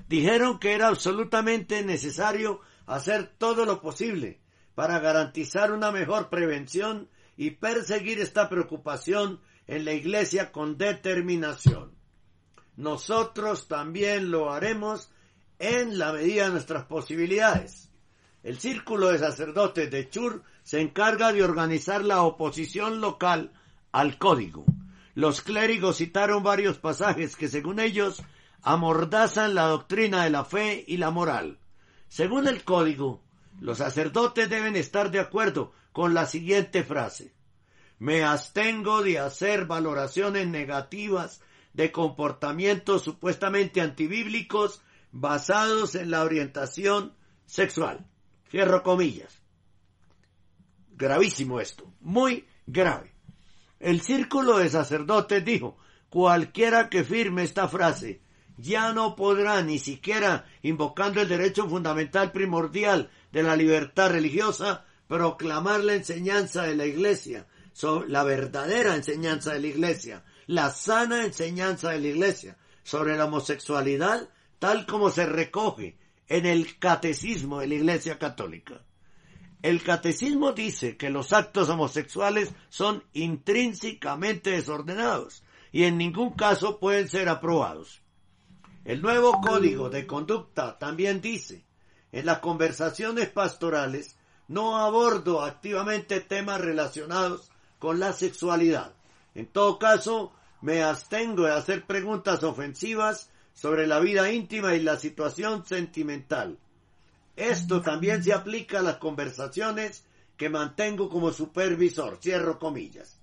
S2: Dijeron que era absolutamente necesario hacer todo lo posible para garantizar una mejor prevención y perseguir esta preocupación en la Iglesia con determinación. Nosotros también lo haremos en la medida de nuestras posibilidades. El círculo de sacerdotes de Chur se encarga de organizar la oposición local al código. Los clérigos citaron varios pasajes que según ellos amordazan la doctrina de la fe y la moral. Según el código, los sacerdotes deben estar de acuerdo con la siguiente frase. Me abstengo de hacer valoraciones negativas de comportamientos supuestamente antibíblicos basados en la orientación sexual. Cierro comillas. Gravísimo esto, muy grave. El círculo de sacerdotes dijo, cualquiera que firme esta frase ya no podrá ni siquiera invocando el derecho fundamental primordial de la libertad religiosa proclamar la enseñanza de la iglesia, la verdadera enseñanza de la iglesia, la sana enseñanza de la iglesia sobre la homosexualidad tal como se recoge en el catecismo de la iglesia católica. El catecismo dice que los actos homosexuales son intrínsecamente desordenados y en ningún caso pueden ser aprobados. El nuevo código de conducta también dice, en las conversaciones pastorales no abordo activamente temas relacionados con la sexualidad. En todo caso, me abstengo de hacer preguntas ofensivas sobre la vida íntima y la situación sentimental. Esto también se aplica a las conversaciones que mantengo como supervisor. Cierro comillas.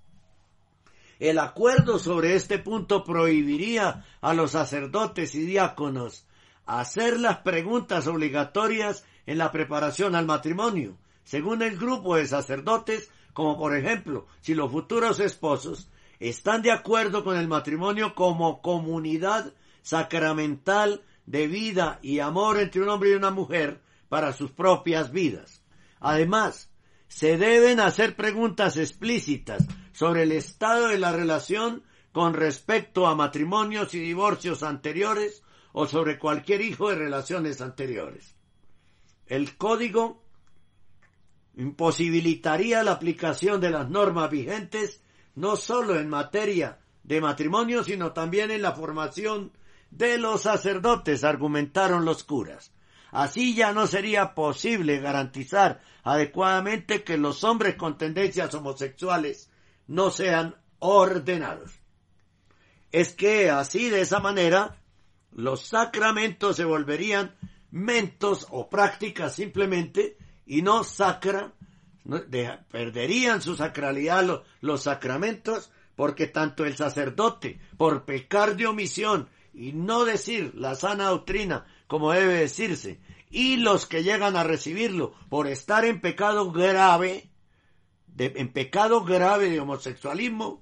S2: El acuerdo sobre este punto prohibiría a los sacerdotes y diáconos hacer las preguntas obligatorias en la preparación al matrimonio, según el grupo de sacerdotes, como por ejemplo, si los futuros esposos están de acuerdo con el matrimonio como comunidad sacramental de vida y amor entre un hombre y una mujer para sus propias vidas. Además, se deben hacer preguntas explícitas sobre el estado de la relación con respecto a matrimonios y divorcios anteriores o sobre cualquier hijo de relaciones anteriores. El código imposibilitaría la aplicación de las normas vigentes no solo en materia de matrimonio, sino también en la formación de los sacerdotes, argumentaron los curas. Así ya no sería posible garantizar adecuadamente que los hombres con tendencias homosexuales no sean ordenados. Es que así de esa manera los sacramentos se volverían mentos o prácticas simplemente y no sacra, perderían su sacralidad los, los sacramentos porque tanto el sacerdote por pecar de omisión y no decir la sana doctrina como debe decirse, y los que llegan a recibirlo por estar en pecado grave, en pecado grave de homosexualismo,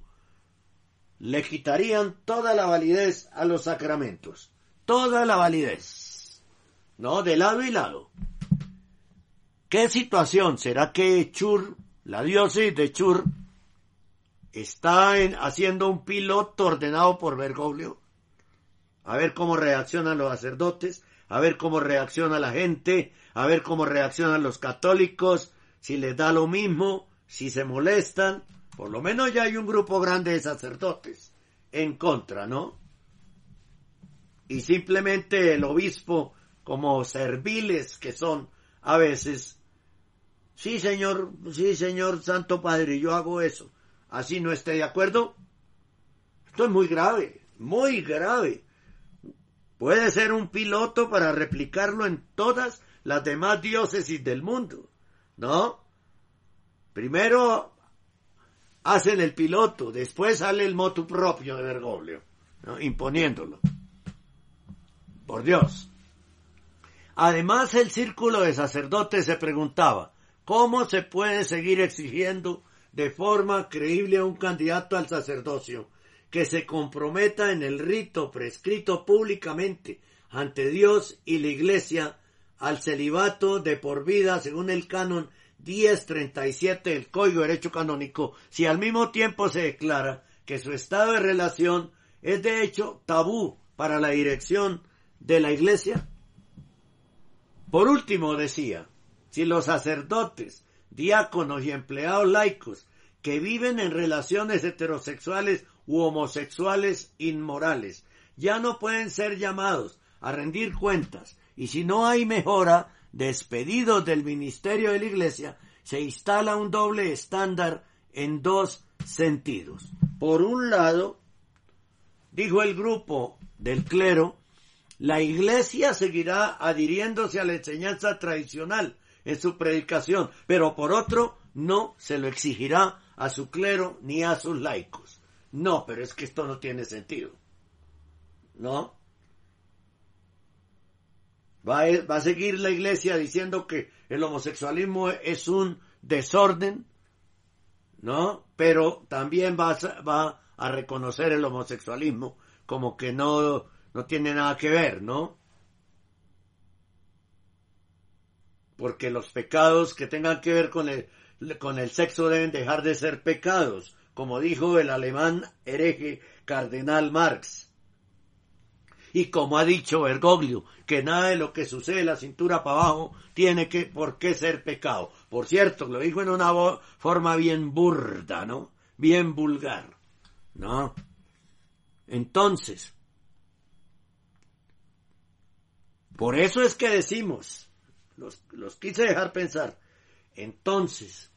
S2: le quitarían toda la validez a los sacramentos. Toda la validez. No, de lado y lado. ¿Qué situación? ¿Será que Chur, la diócesis de Chur, está haciendo un piloto ordenado por Bergoglio? A ver cómo reaccionan los sacerdotes, a ver cómo reacciona la gente, a ver cómo reaccionan los católicos, si les da lo mismo, si se molestan, por lo menos ya hay un grupo grande de sacerdotes en contra, ¿no? Y simplemente el obispo, como serviles que son a veces, sí señor, sí señor Santo Padre, yo hago eso, así no esté de acuerdo. Esto es muy grave, muy grave. Puede ser un piloto para replicarlo en todas las demás diócesis del mundo, ¿no? Primero hacen el piloto, después sale el motu propio de Bergoglio, ¿no? imponiéndolo. Por Dios. Además, el círculo de sacerdotes se preguntaba, ¿cómo se puede seguir exigiendo de forma creíble a un candidato al sacerdocio que se comprometa en el rito prescrito públicamente ante Dios y la Iglesia al celibato de por vida según el canon 1037 del Código de Derecho Canónico, si al mismo tiempo se declara que su estado de relación es de hecho tabú para la dirección de la Iglesia? Por último decía, si los sacerdotes, diáconos y empleados laicos que viven en relaciones heterosexuales u homosexuales inmorales. Ya no pueden ser llamados a rendir cuentas y si no hay mejora, despedidos del ministerio de la Iglesia, se instala un doble estándar en dos sentidos. Por un lado, dijo el grupo del clero, la Iglesia seguirá adhiriéndose a la enseñanza tradicional en su predicación, pero por otro, no se lo exigirá a su clero ni a sus laicos. No, pero es que esto no tiene sentido. ¿No? Va a, va a seguir la iglesia diciendo que el homosexualismo es un desorden. ¿no? Pero también va a, va a reconocer el homosexualismo como que no, no tiene nada que ver, ¿no? Porque los pecados que tengan que ver con el, con el sexo deben dejar de ser pecados, como dijo el alemán hereje cardenal Marx. Y como ha dicho Bergoglio, que nada de lo que sucede la cintura para abajo tiene que por qué ser pecado. Por cierto, lo dijo en una forma bien burda, ¿no? Bien vulgar, ¿no? Entonces, por eso es que decimos, los, los quise dejar pensar, entonces,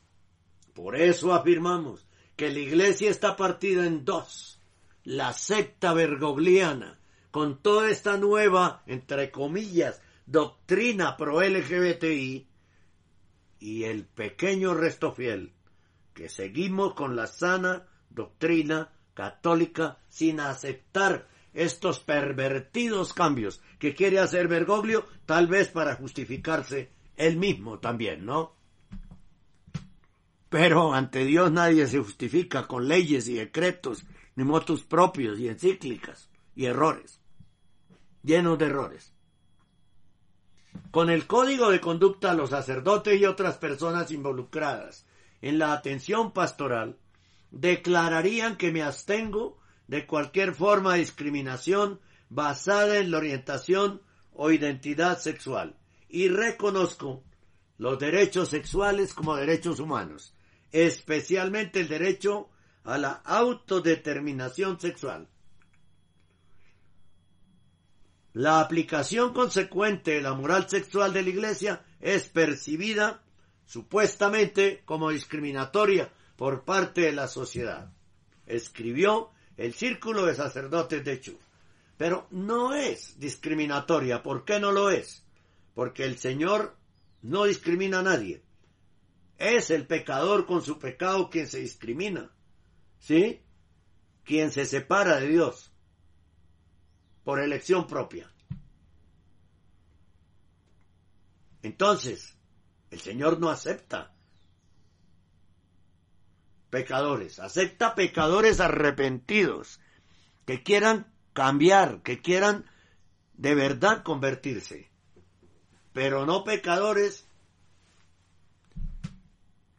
S2: por eso afirmamos que la iglesia está partida en dos, la secta bergogliana, con toda esta nueva, entre comillas, doctrina pro LGBTI, y el pequeño resto fiel, que seguimos con la sana doctrina católica sin aceptar estos pervertidos cambios que quiere hacer Bergoglio, tal vez para justificarse él mismo también, ¿no? Pero ante Dios nadie se justifica con leyes y decretos, ni motus propios y encíclicas y errores, llenos de errores. Con el código de conducta los sacerdotes y otras personas involucradas en la atención pastoral declararían que me abstengo de cualquier forma de discriminación basada en la orientación o identidad sexual y reconozco los derechos sexuales como derechos humanos, especialmente el derecho a la autodeterminación sexual. La aplicación consecuente de la moral sexual de la Iglesia es percibida supuestamente como discriminatoria por parte de la sociedad. Escribió el Círculo de Sacerdotes de Chu. Pero no es discriminatoria. ¿Por qué no lo es? Porque el Señor no discrimina a nadie. Es el pecador con su pecado quien se discrimina. ¿Sí? Quien se separa de Dios por elección propia. Entonces, el Señor no acepta pecadores, acepta pecadores arrepentidos, que quieran cambiar, que quieran de verdad convertirse, pero no pecadores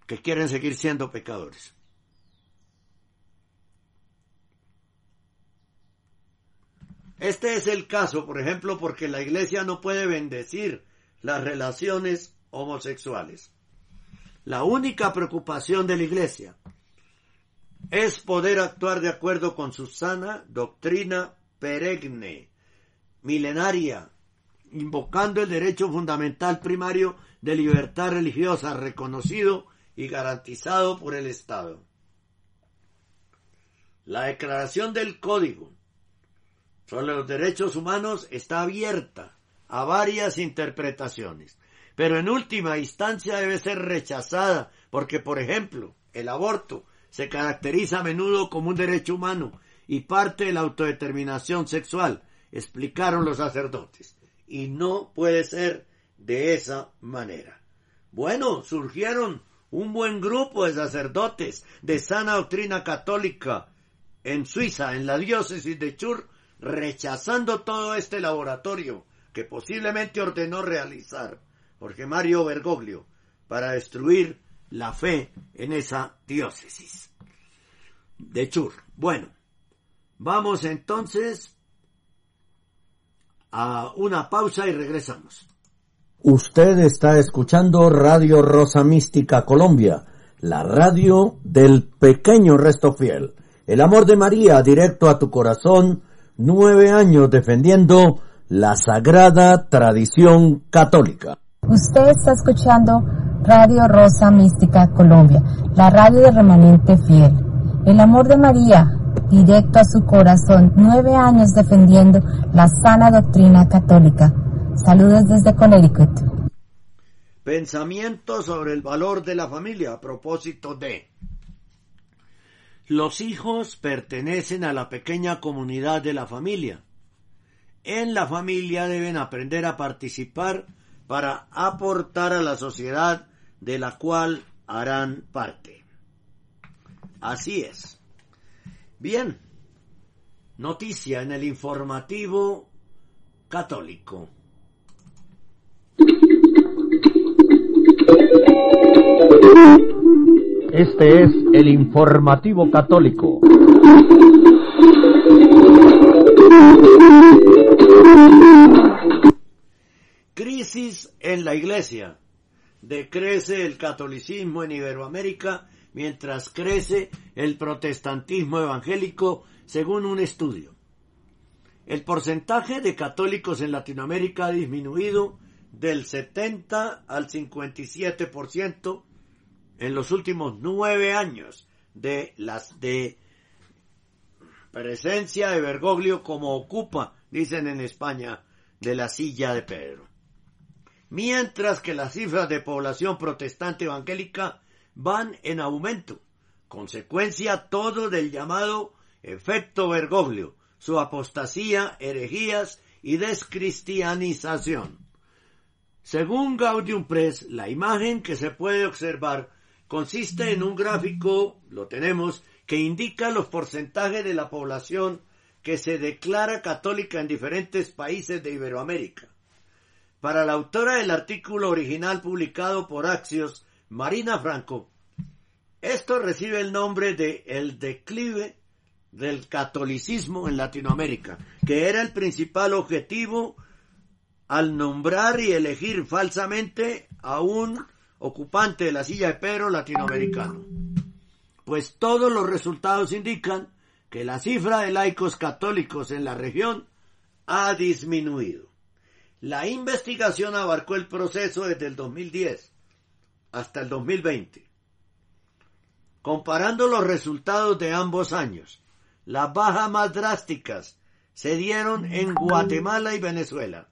S2: que quieren seguir siendo pecadores. Este es el caso, por ejemplo, porque la iglesia no puede bendecir las relaciones homosexuales. La única preocupación de la iglesia es poder actuar de acuerdo con su sana doctrina perenne, milenaria, invocando el derecho fundamental primario de libertad religiosa reconocido y garantizado por el Estado. La declaración del Código sobre los derechos humanos está abierta a varias interpretaciones, pero en última instancia debe ser rechazada porque, por ejemplo, el aborto se caracteriza a menudo como un derecho humano y parte de la autodeterminación sexual, explicaron los sacerdotes. Y no puede ser de esa manera. Bueno, surgieron un buen grupo de sacerdotes de sana doctrina católica en Suiza, en la diócesis de Chur, rechazando todo este laboratorio que posiblemente ordenó realizar Jorge Mario Bergoglio para destruir la fe en esa diócesis de Chur. Bueno, vamos entonces a una pausa y regresamos.
S1: Usted está escuchando Radio Rosa Mística Colombia, la radio del pequeño resto fiel. El amor de María directo a tu corazón, nueve años defendiendo la sagrada tradición católica.
S13: Usted está escuchando Radio Rosa Mística Colombia, la radio del remanente fiel. El amor de María, directo a su corazón, nueve años defendiendo la sana doctrina católica. Saludos desde Connecticut.
S2: Pensamiento sobre el valor de la familia a propósito de... Los hijos pertenecen a la pequeña comunidad de la familia. En la familia deben aprender a participar para aportar a la sociedad de la cual harán parte. Así es. Bien. Noticia en el informativo católico.
S1: Este es el informativo católico.
S2: Crisis en la iglesia. Decrece el catolicismo en Iberoamérica mientras crece el protestantismo evangélico según un estudio. El porcentaje de católicos en Latinoamérica ha disminuido del 70 al 57% en los últimos nueve años de las de presencia de Bergoglio como ocupa, dicen en España, de la silla de Pedro. Mientras que las cifras de población protestante evangélica van en aumento, consecuencia todo del llamado efecto Bergoglio, su apostasía, herejías y descristianización. Según Gaudium Press, la imagen que se puede observar consiste en un gráfico, lo tenemos, que indica los porcentajes de la población que se declara católica en diferentes países de Iberoamérica. Para la autora del artículo original publicado por Axios, Marina Franco, esto recibe el nombre de el declive del catolicismo en Latinoamérica, que era el principal objetivo al nombrar y elegir falsamente a un ocupante de la silla de Pedro latinoamericano. Pues todos los resultados indican que la cifra de laicos católicos en la región ha disminuido. La investigación abarcó el proceso desde el 2010 hasta el 2020. Comparando los resultados de ambos años, las bajas más drásticas se dieron en Guatemala y Venezuela,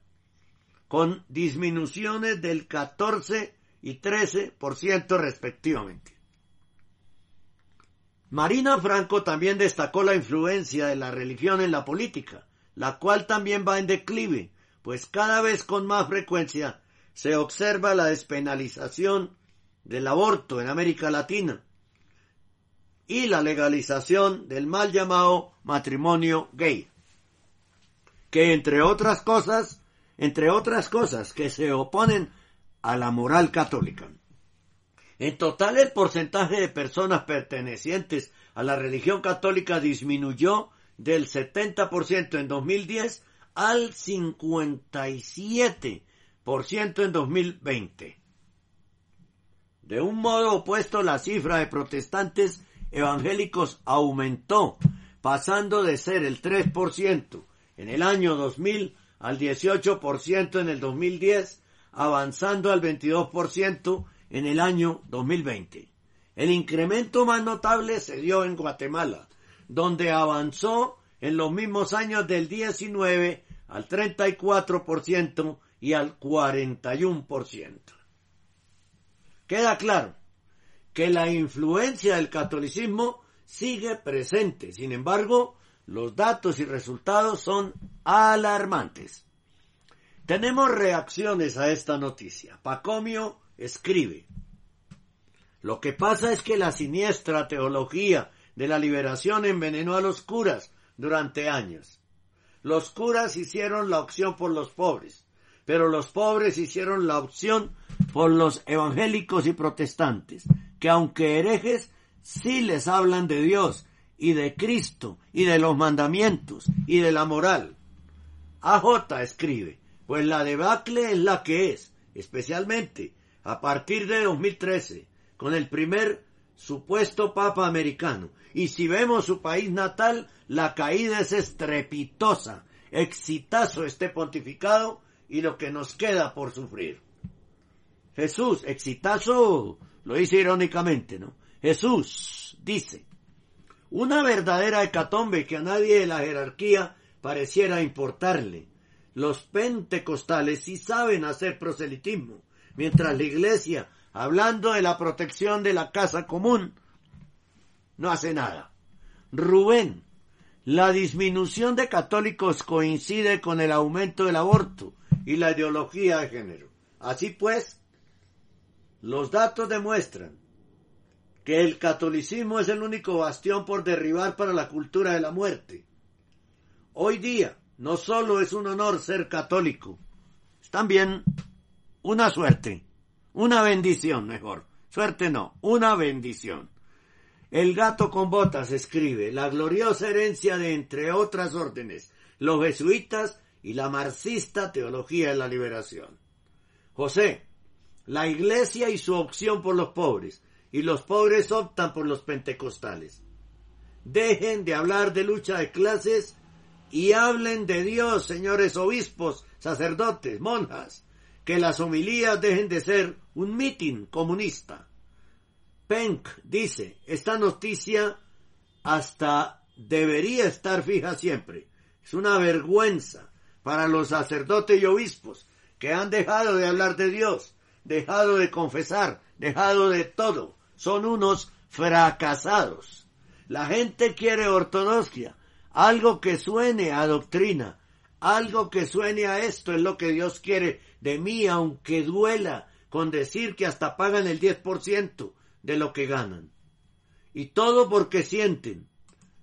S2: con disminuciones del 14 y 13% respectivamente. Marina Franco también destacó la influencia de la religión en la política, la cual también va en declive, pues cada vez con más frecuencia se observa la despenalización del aborto en América Latina y la legalización del mal llamado matrimonio gay, que entre otras cosas, entre otras cosas que se oponen a la moral católica. En total el porcentaje de personas pertenecientes a la religión católica disminuyó del 70% en 2010 al 57% en 2020. De un modo opuesto, la cifra de protestantes evangélicos aumentó, pasando de ser el 3% en el año 2000 al 18% en el 2010 avanzando al 22% en el año 2020. El incremento más notable se dio en Guatemala, donde avanzó en los mismos años del 19 al 34% y al 41%. Queda claro que la influencia del catolicismo sigue presente. Sin embargo, los datos y resultados son alarmantes. Tenemos reacciones a esta noticia. Pacomio escribe, lo que pasa es que la siniestra teología de la liberación envenenó a los curas durante años. Los curas hicieron la opción por los pobres, pero los pobres hicieron la opción por los evangélicos y protestantes, que aunque herejes, sí les hablan de Dios y de Cristo y de los mandamientos y de la moral. AJ escribe, pues la debacle es la que es, especialmente a partir de 2013, con el primer supuesto Papa americano. Y si vemos su país natal, la caída es estrepitosa, exitazo este pontificado y lo que nos queda por sufrir. Jesús, exitazo, lo dice irónicamente, ¿no? Jesús dice, una verdadera hecatombe que a nadie de la jerarquía pareciera importarle, los pentecostales sí saben hacer proselitismo, mientras la iglesia, hablando de la protección de la casa común, no hace nada. Rubén, la disminución de católicos coincide con el aumento del aborto y la ideología de género. Así pues, los datos demuestran que el catolicismo es el único bastión por derribar para la cultura de la muerte. Hoy día no solo es un honor ser católico, es también una suerte, una bendición mejor. Suerte no, una bendición. El gato con botas escribe la gloriosa herencia de, entre otras órdenes, los jesuitas y la marxista teología de la liberación. José, la iglesia y su opción por los pobres, y los pobres optan por los pentecostales. Dejen de hablar de lucha de clases y hablen de Dios, señores obispos, sacerdotes, monjas, que las homilías dejen de ser un mitin comunista. Penck dice, esta noticia hasta debería estar fija siempre. Es una vergüenza para los sacerdotes y obispos que han dejado de hablar de Dios, dejado de confesar, dejado de todo. Son unos fracasados. La gente quiere ortodoxia, algo que suene a doctrina, algo que suene a esto es lo que Dios quiere de mí, aunque duela con decir que hasta pagan el 10% de lo que ganan. Y todo porque sienten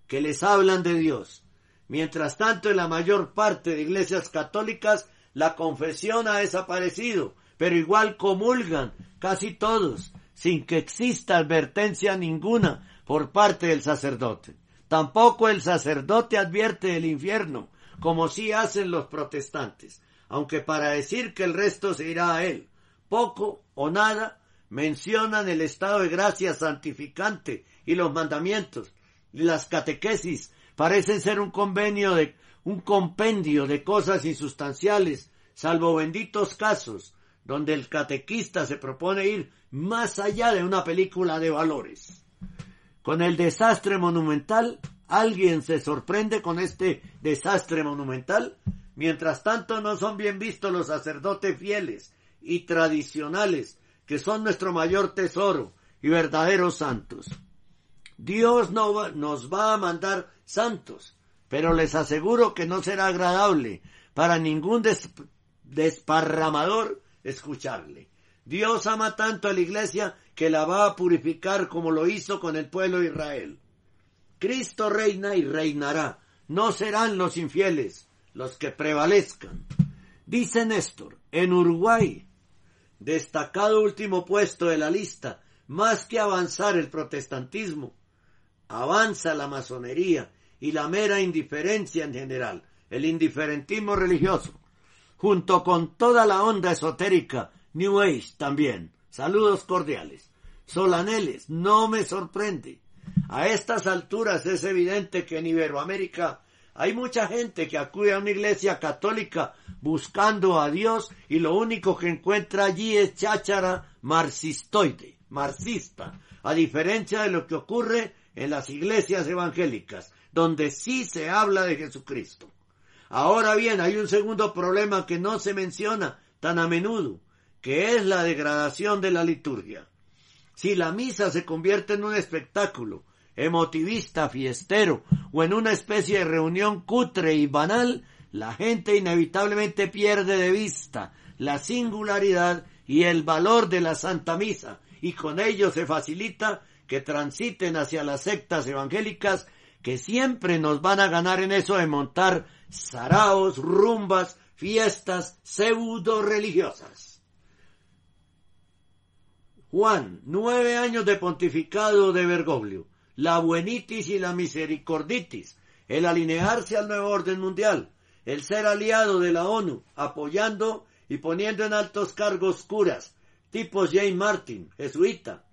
S2: que les hablan de Dios. Mientras tanto, en la mayor parte de iglesias católicas, la confesión ha desaparecido, pero igual comulgan casi todos, sin que exista advertencia ninguna por parte del sacerdote. Tampoco el sacerdote advierte del infierno, como sí hacen los protestantes, aunque para decir que el resto se irá a él, poco o nada mencionan el estado de gracia santificante y los mandamientos, y las catequesis parecen ser un convenio de un compendio de cosas insustanciales, salvo benditos casos donde el catequista se propone ir más allá de una película de valores. Con el desastre monumental, alguien se sorprende con este desastre monumental. Mientras tanto, no son bien vistos los sacerdotes fieles y tradicionales, que son nuestro mayor tesoro y verdaderos santos. Dios no nos va a mandar santos, pero les aseguro que no será agradable para ningún desparramador escucharle. Dios ama tanto a la iglesia que la va a purificar como lo hizo con el pueblo de Israel. Cristo reina y reinará. No serán los infieles los que prevalezcan. Dice Néstor, en Uruguay, destacado último puesto de la lista, más que avanzar el protestantismo, avanza la masonería y la mera indiferencia en general, el indiferentismo religioso, junto con toda la onda esotérica New Age también. Saludos cordiales. Solaneles, no me sorprende. A estas alturas es evidente que en Iberoamérica hay mucha gente que acude a una iglesia católica buscando a Dios y lo único que encuentra allí es cháchara marxistoide, marxista, a diferencia de lo que ocurre en las iglesias evangélicas, donde sí se habla de Jesucristo. Ahora bien, hay un segundo problema que no se menciona tan a menudo, que es la degradación de la liturgia. Si la misa se convierte en un espectáculo emotivista, fiestero o en una especie de reunión cutre y banal, la gente inevitablemente pierde de vista la singularidad y el valor de la Santa Misa y con ello se facilita que transiten hacia las sectas evangélicas que siempre nos van a ganar en eso de montar saraos, rumbas, fiestas pseudo religiosas. Juan, nueve años de pontificado de Bergoglio, la buenitis y la misericorditis, el alinearse al nuevo orden mundial, el ser aliado de la ONU, apoyando y poniendo en altos cargos curas, tipo Jane Martin, jesuita,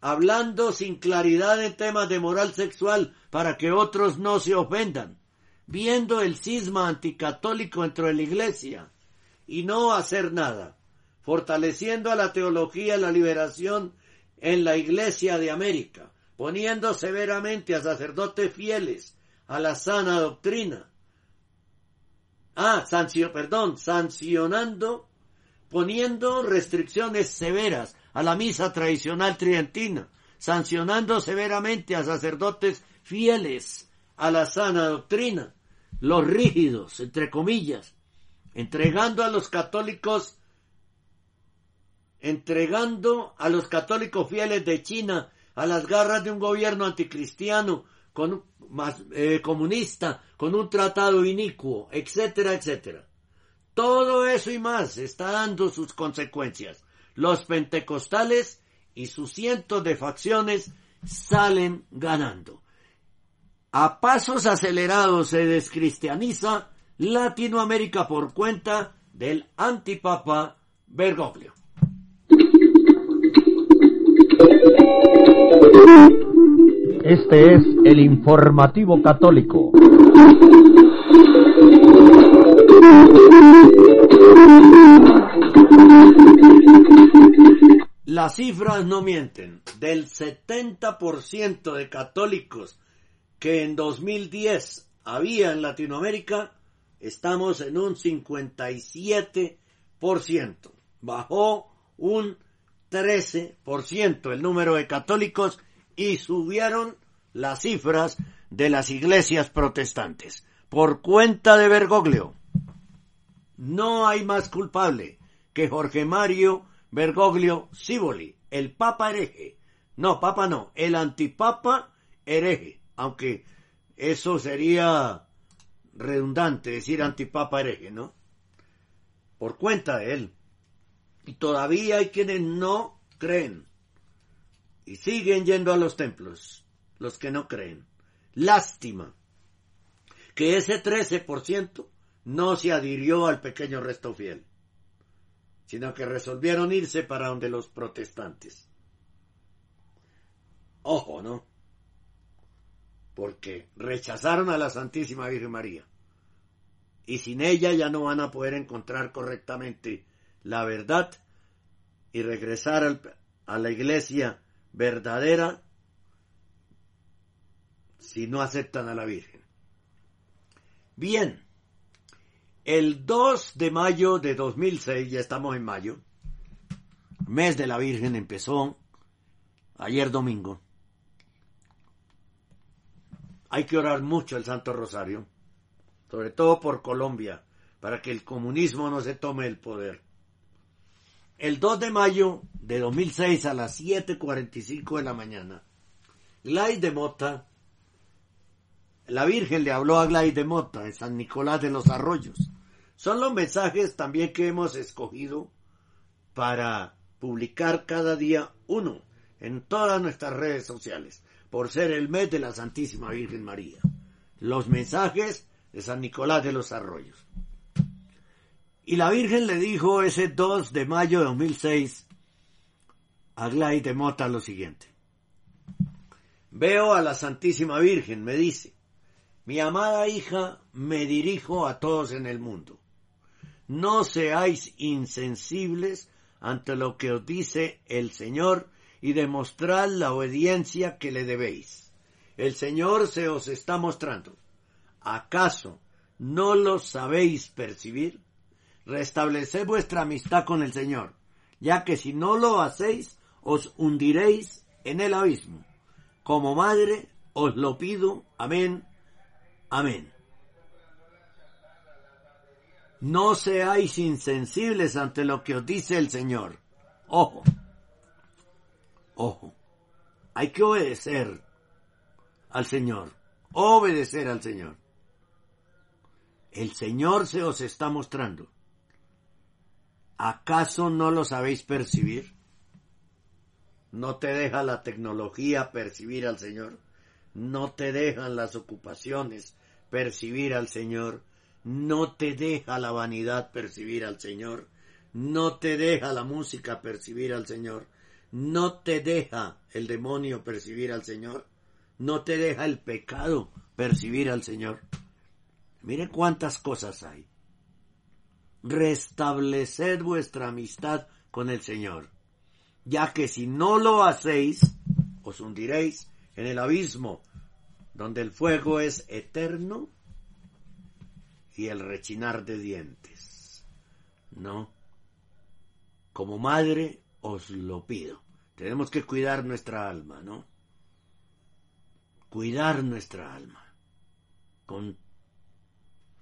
S2: hablando sin claridad en temas de moral sexual para que otros no se ofendan, viendo el cisma anticatólico dentro de la iglesia. Y no hacer nada fortaleciendo a la teología y la liberación en la Iglesia de América, poniendo severamente a sacerdotes fieles a la sana doctrina. Ah, perdón, sancionando, poniendo restricciones severas a la misa tradicional tridentina, sancionando severamente a sacerdotes fieles a la sana doctrina, los rígidos, entre comillas, entregando a los católicos entregando a los católicos fieles de China a las garras de un gobierno anticristiano, con, más, eh, comunista, con un tratado inicuo, etcétera, etcétera. Todo eso y más está dando sus consecuencias. Los pentecostales y sus cientos de facciones salen ganando. A pasos acelerados se descristianiza Latinoamérica por cuenta del antipapa Bergoglio.
S1: Este es el informativo católico.
S2: Las cifras no mienten. Del 70% de católicos que en 2010 había en Latinoamérica, estamos en un 57%. Bajó un 13% el número de católicos y subieron las cifras de las iglesias protestantes. Por cuenta de Bergoglio. No hay más culpable que Jorge Mario Bergoglio Siboli, el papa hereje. No, papa no, el antipapa hereje. Aunque eso sería redundante decir antipapa hereje, ¿no? Por cuenta de él. Y todavía hay quienes no creen. Y siguen yendo a los templos, los que no creen. Lástima que ese 13% no se adhirió al pequeño resto fiel, sino que resolvieron irse para donde los protestantes. Ojo, ¿no? Porque rechazaron a la Santísima Virgen María. Y sin ella ya no van a poder encontrar correctamente la verdad y regresar al, a la iglesia verdadera si no aceptan a la Virgen. Bien, el 2 de mayo de 2006, ya estamos en mayo, mes de la Virgen empezó ayer domingo. Hay que orar mucho el Santo Rosario, sobre todo por Colombia, para que el comunismo no se tome el poder. El 2 de mayo de 2006 a las 7.45 de la mañana, Glay de Mota, la Virgen le habló a Glay de Mota en San Nicolás de los Arroyos. Son los mensajes también que hemos escogido para publicar cada día uno en todas nuestras redes sociales, por ser el mes de la Santísima Virgen María. Los mensajes de San Nicolás de los Arroyos. Y la Virgen le dijo ese 2 de mayo de 2006 a Glay de Mota lo siguiente. Veo a la Santísima Virgen, me dice, mi amada hija, me dirijo a todos en el mundo. No seáis insensibles ante lo que os dice el Señor y demostrad la obediencia que le debéis. El Señor se os está mostrando. ¿Acaso no lo sabéis percibir? Restableced vuestra amistad con el Señor, ya que si no lo hacéis, os hundiréis en el abismo. Como madre, os lo pido. Amén. Amén. No seáis insensibles ante lo que os dice el Señor. Ojo. Ojo. Hay que obedecer al Señor. Obedecer al Señor. El Señor se os está mostrando. ¿Acaso no lo sabéis percibir? ¿No te deja la tecnología percibir al Señor? ¿No te dejan las ocupaciones percibir al Señor? ¿No te deja la vanidad percibir al Señor? ¿No te deja la música percibir al Señor? ¿No te deja el demonio percibir al Señor? ¿No te deja el pecado percibir al Señor? Mire cuántas cosas hay restableced vuestra amistad con el Señor, ya que si no lo hacéis, os hundiréis en el abismo, donde el fuego es eterno y el rechinar de dientes. No. Como madre os lo pido. Tenemos que cuidar nuestra alma, ¿no? Cuidar nuestra alma. Con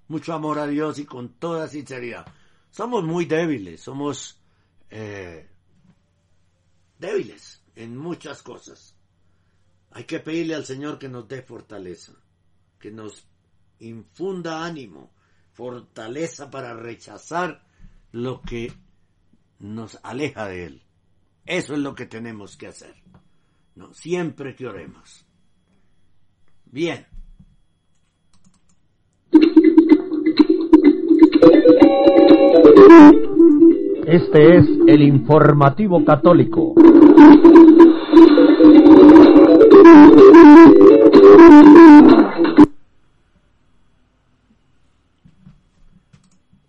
S2: mucho amor a Dios y con toda sinceridad. Somos muy débiles, somos eh, débiles en muchas cosas. Hay que pedirle al Señor que nos dé fortaleza, que nos infunda ánimo, fortaleza para rechazar lo que nos aleja de Él. Eso es lo que tenemos que hacer. ¿no? Siempre que oremos. Bien.
S1: Este es el informativo católico.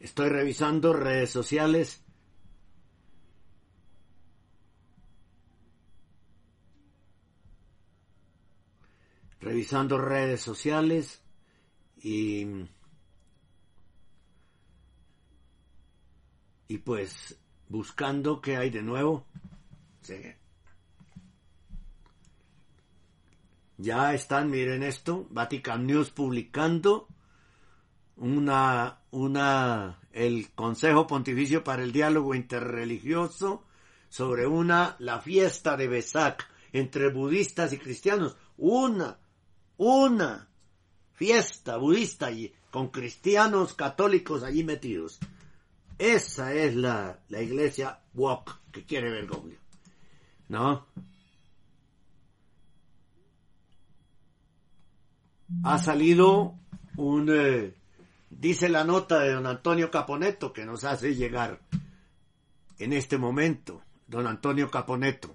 S2: Estoy revisando redes sociales. Revisando redes sociales y y pues buscando qué hay de nuevo. Sí. Ya están, miren esto, Vatican News publicando una, una, el Consejo Pontificio para el Diálogo Interreligioso sobre una, la fiesta de Besak entre budistas y cristianos. Una, una fiesta budista allí, con cristianos católicos allí metidos. Esa es la, la iglesia walk que quiere Bergoglio. ¿No? Ha salido un, eh, dice la nota de don Antonio Caponeto que nos hace llegar en este momento. Don Antonio Caponeto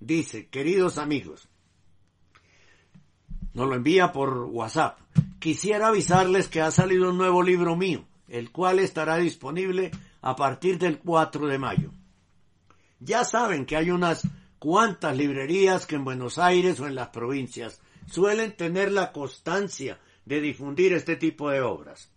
S2: dice, queridos amigos, nos lo envía por WhatsApp. Quisiera avisarles que ha salido un nuevo libro mío el cual estará disponible a partir del 4 de mayo. Ya saben que hay unas cuantas librerías que en Buenos Aires o en las provincias suelen tener la constancia de difundir este tipo de obras.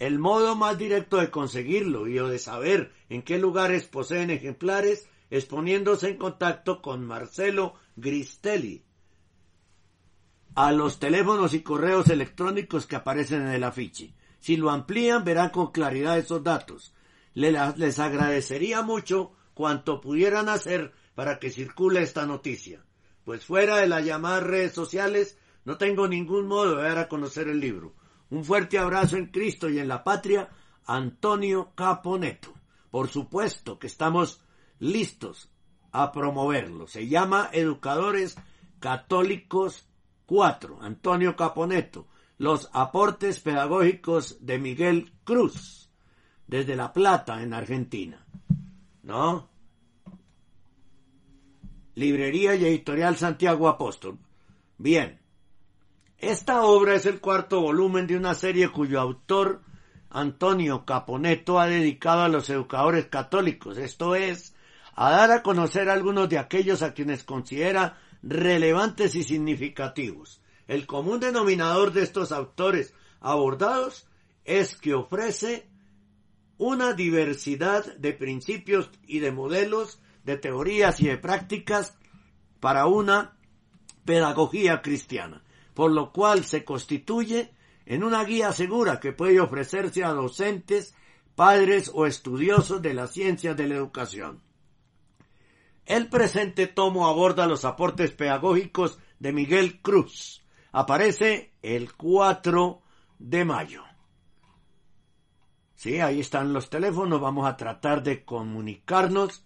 S2: El modo más directo de conseguirlo y o de saber en qué lugares poseen ejemplares es poniéndose en contacto con Marcelo Gristelli a los teléfonos y correos electrónicos que aparecen en el afiche. Si lo amplían, verán con claridad esos datos. Les agradecería mucho cuanto pudieran hacer para que circule esta noticia. Pues fuera de las llamadas redes sociales, no tengo ningún modo de dar a conocer el libro. Un fuerte abrazo en Cristo y en la patria, Antonio Caponeto. Por supuesto que estamos listos a promoverlo. Se llama Educadores Católicos 4, Antonio Caponeto los aportes pedagógicos de Miguel Cruz desde La Plata, en Argentina. ¿No? Librería y Editorial Santiago Apóstol. Bien. Esta obra es el cuarto volumen de una serie cuyo autor, Antonio Caponeto, ha dedicado a los educadores católicos, esto es, a dar a conocer a algunos de aquellos a quienes considera relevantes y significativos el común denominador de estos autores abordados es que ofrece una diversidad de principios y de modelos, de teorías y de prácticas para una pedagogía cristiana, por lo cual se constituye en una guía segura que puede ofrecerse a docentes, padres o estudiosos de las ciencias de la educación. El presente tomo aborda los aportes pedagógicos de Miguel Cruz, aparece el 4 de mayo. Sí, ahí están los teléfonos, vamos a tratar de comunicarnos,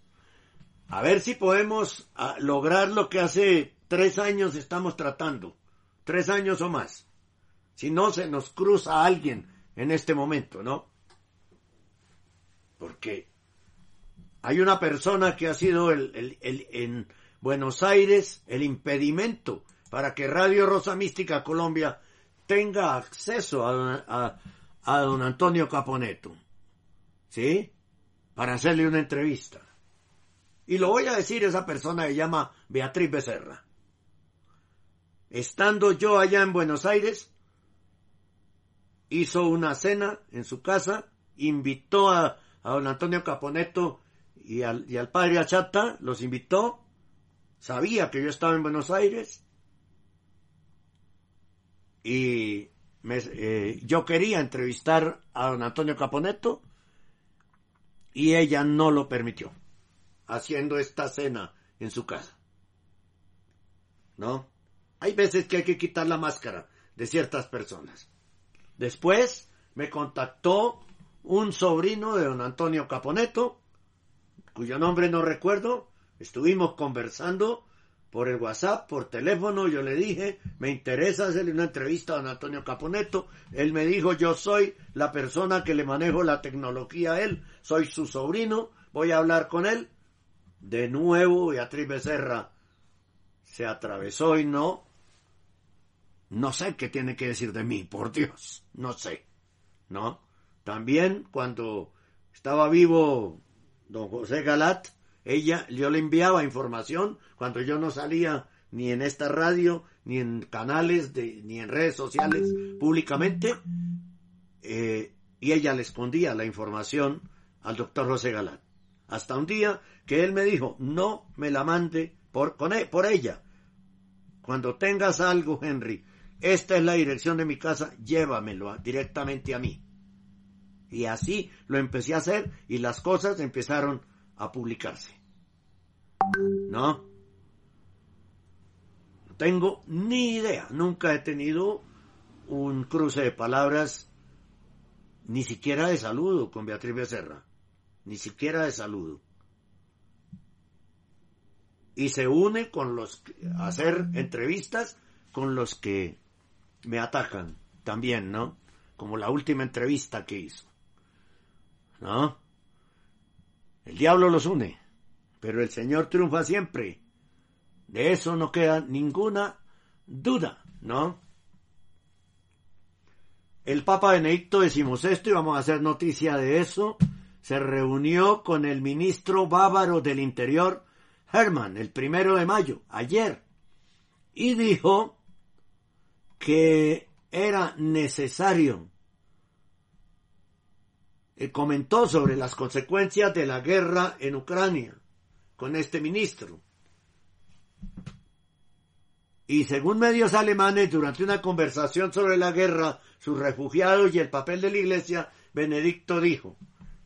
S2: a ver si podemos ah, lograr lo que hace tres años estamos tratando, tres años o más. Si no, se nos cruza alguien en este momento, ¿no? Porque hay una persona que ha sido el, el, en Buenos Aires el impedimento para que Radio Rosa Mística Colombia tenga acceso a, don Antonio Caponeto. ¿Sí? Para hacerle una entrevista. Y lo voy a decir, esa persona se llama Beatriz Becerra. Estando yo allá en Buenos Aires, hizo una cena en su casa, invitó a, don Antonio Caponeto y al, y al padre Achata, los invitó, sabía que yo estaba en Buenos Aires, y eh, yo quería entrevistar a don Antonio Caponeto y ella no lo permitió, haciendo esta cena en su casa. ¿no? Hay veces que hay que quitar la máscara de ciertas personas. Después me contactó un sobrino de don Antonio Caponeto, cuyo nombre no recuerdo, estuvimos conversando por el WhatsApp, por teléfono, yo le dije, me interesa hacerle una entrevista a don Antonio Caponeto, él me dijo, yo soy la persona que le manejo la tecnología a él, soy su sobrino, voy a hablar con él. De nuevo, Beatriz Becerra se atravesó y no, no sé qué tiene que decir de mí, por Dios, no sé, ¿no? También cuando estaba vivo don José Galat, ella, yo le enviaba información cuando yo no salía ni en esta radio, ni en canales, de, ni en redes sociales públicamente, eh, y ella le escondía la información al doctor José Galat. Hasta un día que él me dijo, no me la mande por, con, e, por ella. Cuando tengas algo, Henry, esta es la dirección de mi casa, llévamelo directamente a mí. Y así lo empecé a hacer y las cosas empezaron a publicarse. ¿No? No tengo ni idea. Nunca he tenido un cruce de palabras, ni siquiera de saludo con Beatriz Becerra. Ni siquiera de saludo. Y se une con los a hacer entrevistas con los que me atacan también, ¿no? Como la última entrevista que hizo. ¿No? El diablo los une, pero el Señor triunfa siempre. De eso no queda ninguna duda, ¿no? El Papa Benedicto XVI, y vamos a hacer noticia de eso, se reunió con el ministro bávaro del Interior, Hermann, el primero de mayo, ayer, y dijo que era necesario eh, comentó sobre las consecuencias de la guerra en Ucrania con este ministro. Y según medios alemanes, durante una conversación sobre la guerra, sus refugiados y el papel de la Iglesia, Benedicto dijo,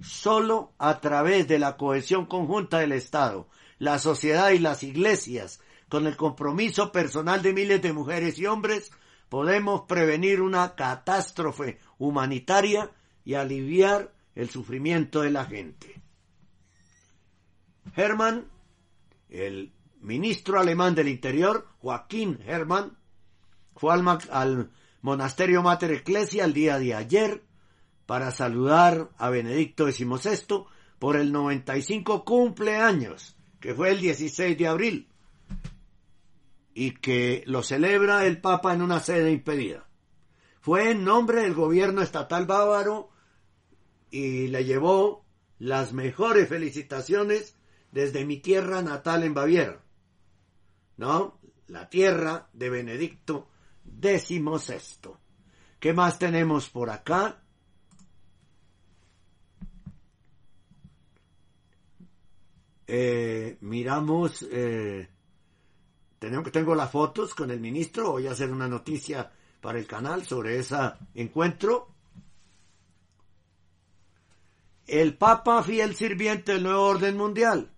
S2: solo a través de la cohesión conjunta del Estado, la sociedad y las iglesias, con el compromiso personal de miles de mujeres y hombres, podemos prevenir una catástrofe humanitaria y aliviar el sufrimiento de la gente. Hermann, el ministro alemán del Interior, Joaquín Hermann, fue al, monasterio Mater Ecclesia el día de ayer para saludar a Benedicto XVI por el 95 cumpleaños, que fue el 16 de abril, y que lo celebra el Papa en una sede impedida. Fue en nombre del gobierno estatal bávaro y le llevó las mejores felicitaciones desde mi tierra natal en Baviera. ¿No? La tierra de Benedicto XVI. ¿Qué más tenemos por acá? Eh, miramos, eh, tengo, tengo las fotos con el ministro, voy a hacer una noticia para el canal sobre ese encuentro el Papa fiel sirviente del nuevo orden mundial.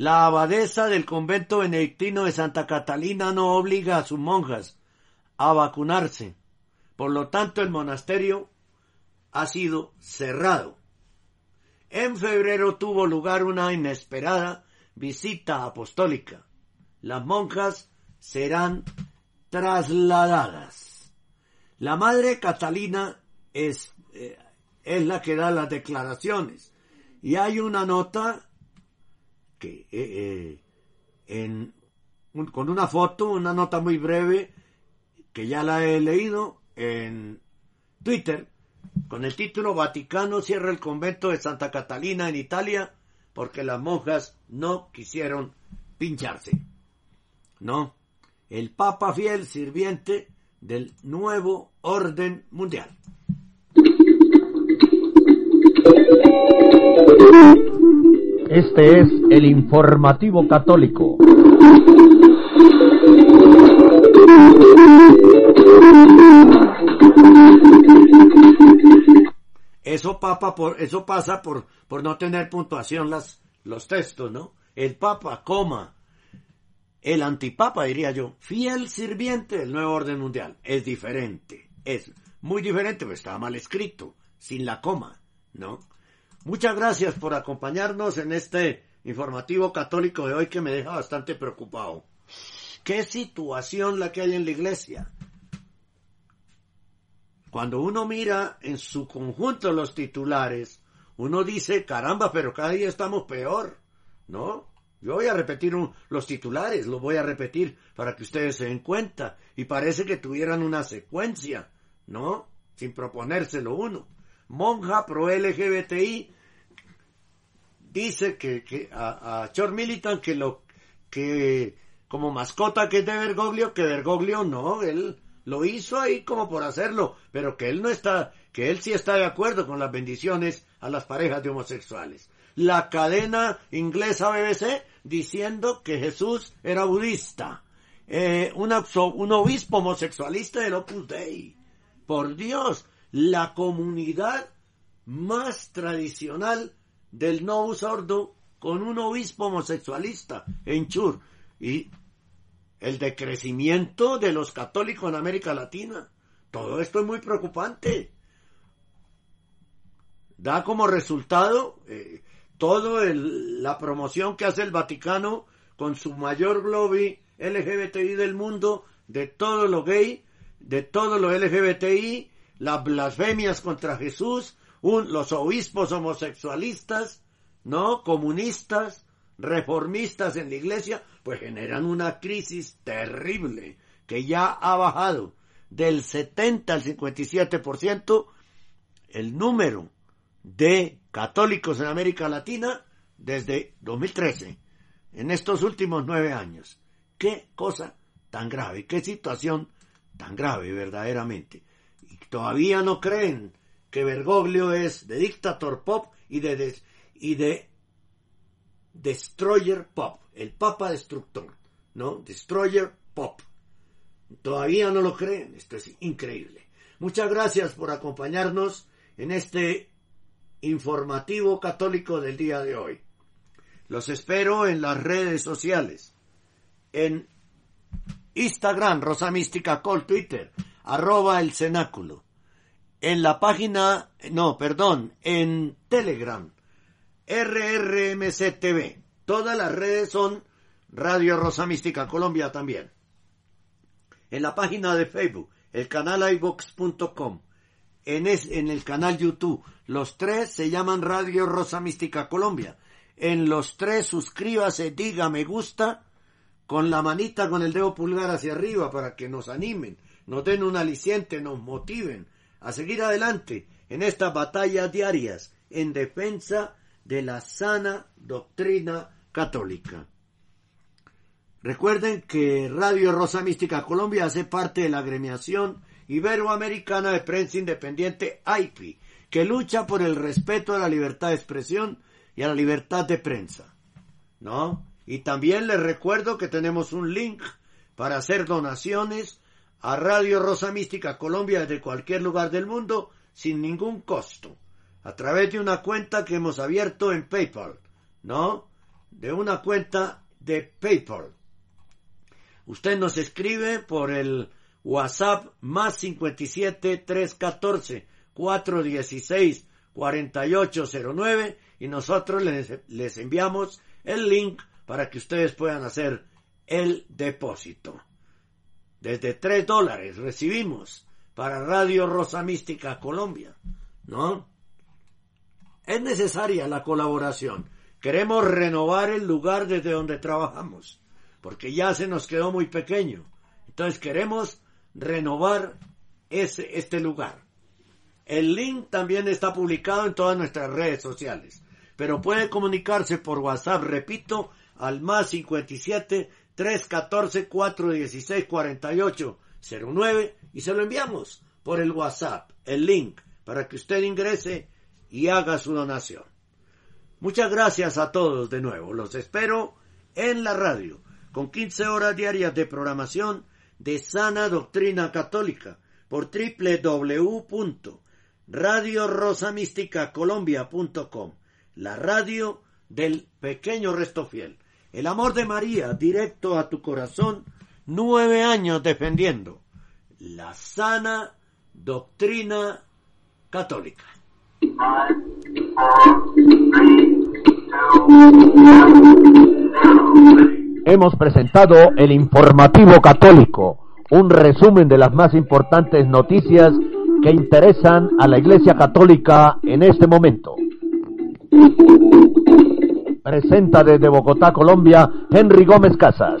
S2: La abadesa del convento benedictino de Santa Catalina no obliga a sus monjas a vacunarse. Por lo tanto, el monasterio ha sido cerrado. En febrero tuvo lugar una inesperada visita apostólica. Las monjas serán trasladadas. La madre Catalina es, eh, es la que da las declaraciones. Y hay una nota que eh, eh, con una foto, una nota muy breve, que ya la he leído en Twitter, con el título Vaticano cierra el convento de Santa Catalina en Italia porque las monjas no quisieron pincharse. No, el Papa fiel sirviente del nuevo orden mundial.
S1: Este es el informativo católico.
S2: Eso, papa, por, eso pasa por, por no tener puntuación las, los textos, ¿no? El Papa, coma, el antipapa, diría yo, fiel sirviente del nuevo orden mundial. Es diferente, es muy diferente, pero está mal escrito, sin la coma, ¿no? Muchas gracias por acompañarnos en este informativo católico de hoy que me deja bastante preocupado. ¿Qué situación la que hay en la iglesia? Cuando uno mira en su conjunto los titulares, uno dice, caramba, pero cada día estamos peor, ¿no? Yo voy a repetir los titulares, los voy a repetir para que ustedes se den cuenta. Y parece que tuvieran una secuencia, ¿no? Sin proponérselo uno. Monja pro LGBTI dice que, que a, a Chor Militant que lo que como mascota que es de Bergoglio, que Bergoglio no, él lo hizo ahí como por hacerlo, pero que él no está, que él sí está de acuerdo con las bendiciones a las parejas de homosexuales la cadena inglesa BBC diciendo que Jesús era budista. Eh, un, un obispo homosexualista del Opus Dei. Por Dios, la comunidad más tradicional del no Sordo con un obispo homosexualista en Chur. Y el decrecimiento de los católicos en América Latina. Todo esto es muy preocupante. Da como resultado eh, todo la promoción que hace el Vaticano con su mayor lobby LGBTI del mundo, de todo lo gay, de todo lo LGBTI, las blasfemias contra Jesús, los obispos homosexualistas, ¿no? Comunistas, reformistas en la iglesia, pues generan una crisis terrible que ya ha bajado del 70 al 57% el número de católicos en América Latina desde 2013, en estos últimos nueve años. Qué cosa tan grave, qué situación tan grave verdaderamente. Todavía no creen que Bergoglio es de dictator pop y de, destroyer pop, el papa destructor, ¿no? Destroyer pop. Todavía no lo creen, esto es increíble. Muchas gracias por acompañarnos en este informativo católico del día de hoy. Los espero en las redes sociales. En Instagram, Rosa Mística Col, Twitter, arroba el cenáculo. En la página, no, perdón, en Telegram, RRMCTV. Todas las redes son Radio Rosa Mística Colombia también. En la página de Facebook, el canal iVox.com en, en el canal YouTube. Los tres se llaman Radio Rosa Mística Colombia. En los tres suscríbase, diga me gusta con la manita con el dedo pulgar hacia arriba para que nos animen, nos den un aliciente, nos motiven a seguir adelante en estas batallas diarias en defensa de la sana doctrina católica. Recuerden que Radio Rosa Mística Colombia hace parte de la agremiación Iberoamericana de Prensa Independiente AIPI, que lucha por el respeto a la libertad de expresión y a la libertad de prensa. ¿No? Y también les recuerdo que tenemos un link para hacer donaciones a Radio Rosa Mística Colombia desde cualquier lugar del mundo sin ningún costo, a través de una cuenta que hemos abierto en PayPal, ¿no? De una cuenta de PayPal. Usted nos escribe por el WhatsApp más 57 314 416 4809 y nosotros les, les enviamos el link para que ustedes puedan hacer el depósito. Desde 3 dólares recibimos para Radio Rosa Mística Colombia, ¿no? Es necesaria la colaboración. Queremos renovar el lugar desde donde trabajamos, porque ya se nos quedó muy pequeño. Entonces queremos renovar ese, este lugar. El link también está publicado en todas nuestras redes sociales, pero puede comunicarse por WhatsApp, repito, al más 57 314 416 48 09 y se lo enviamos por el WhatsApp, el link, para que usted ingrese y haga su donación. Muchas gracias a todos de nuevo. Los espero en la radio, con 15 horas diarias de programación de sana doctrina católica por www.radiorosamísticacolombia.com, la radio del pequeño resto fiel.
S14: El amor de María, directo a tu corazón, nueve años defendiendo la sana doctrina católica.
S2: Hemos presentado el informativo católico, un resumen de las más importantes noticias que interesan a la Iglesia Católica en este momento. Presenta desde Bogotá, Colombia, Henry Gómez Casas.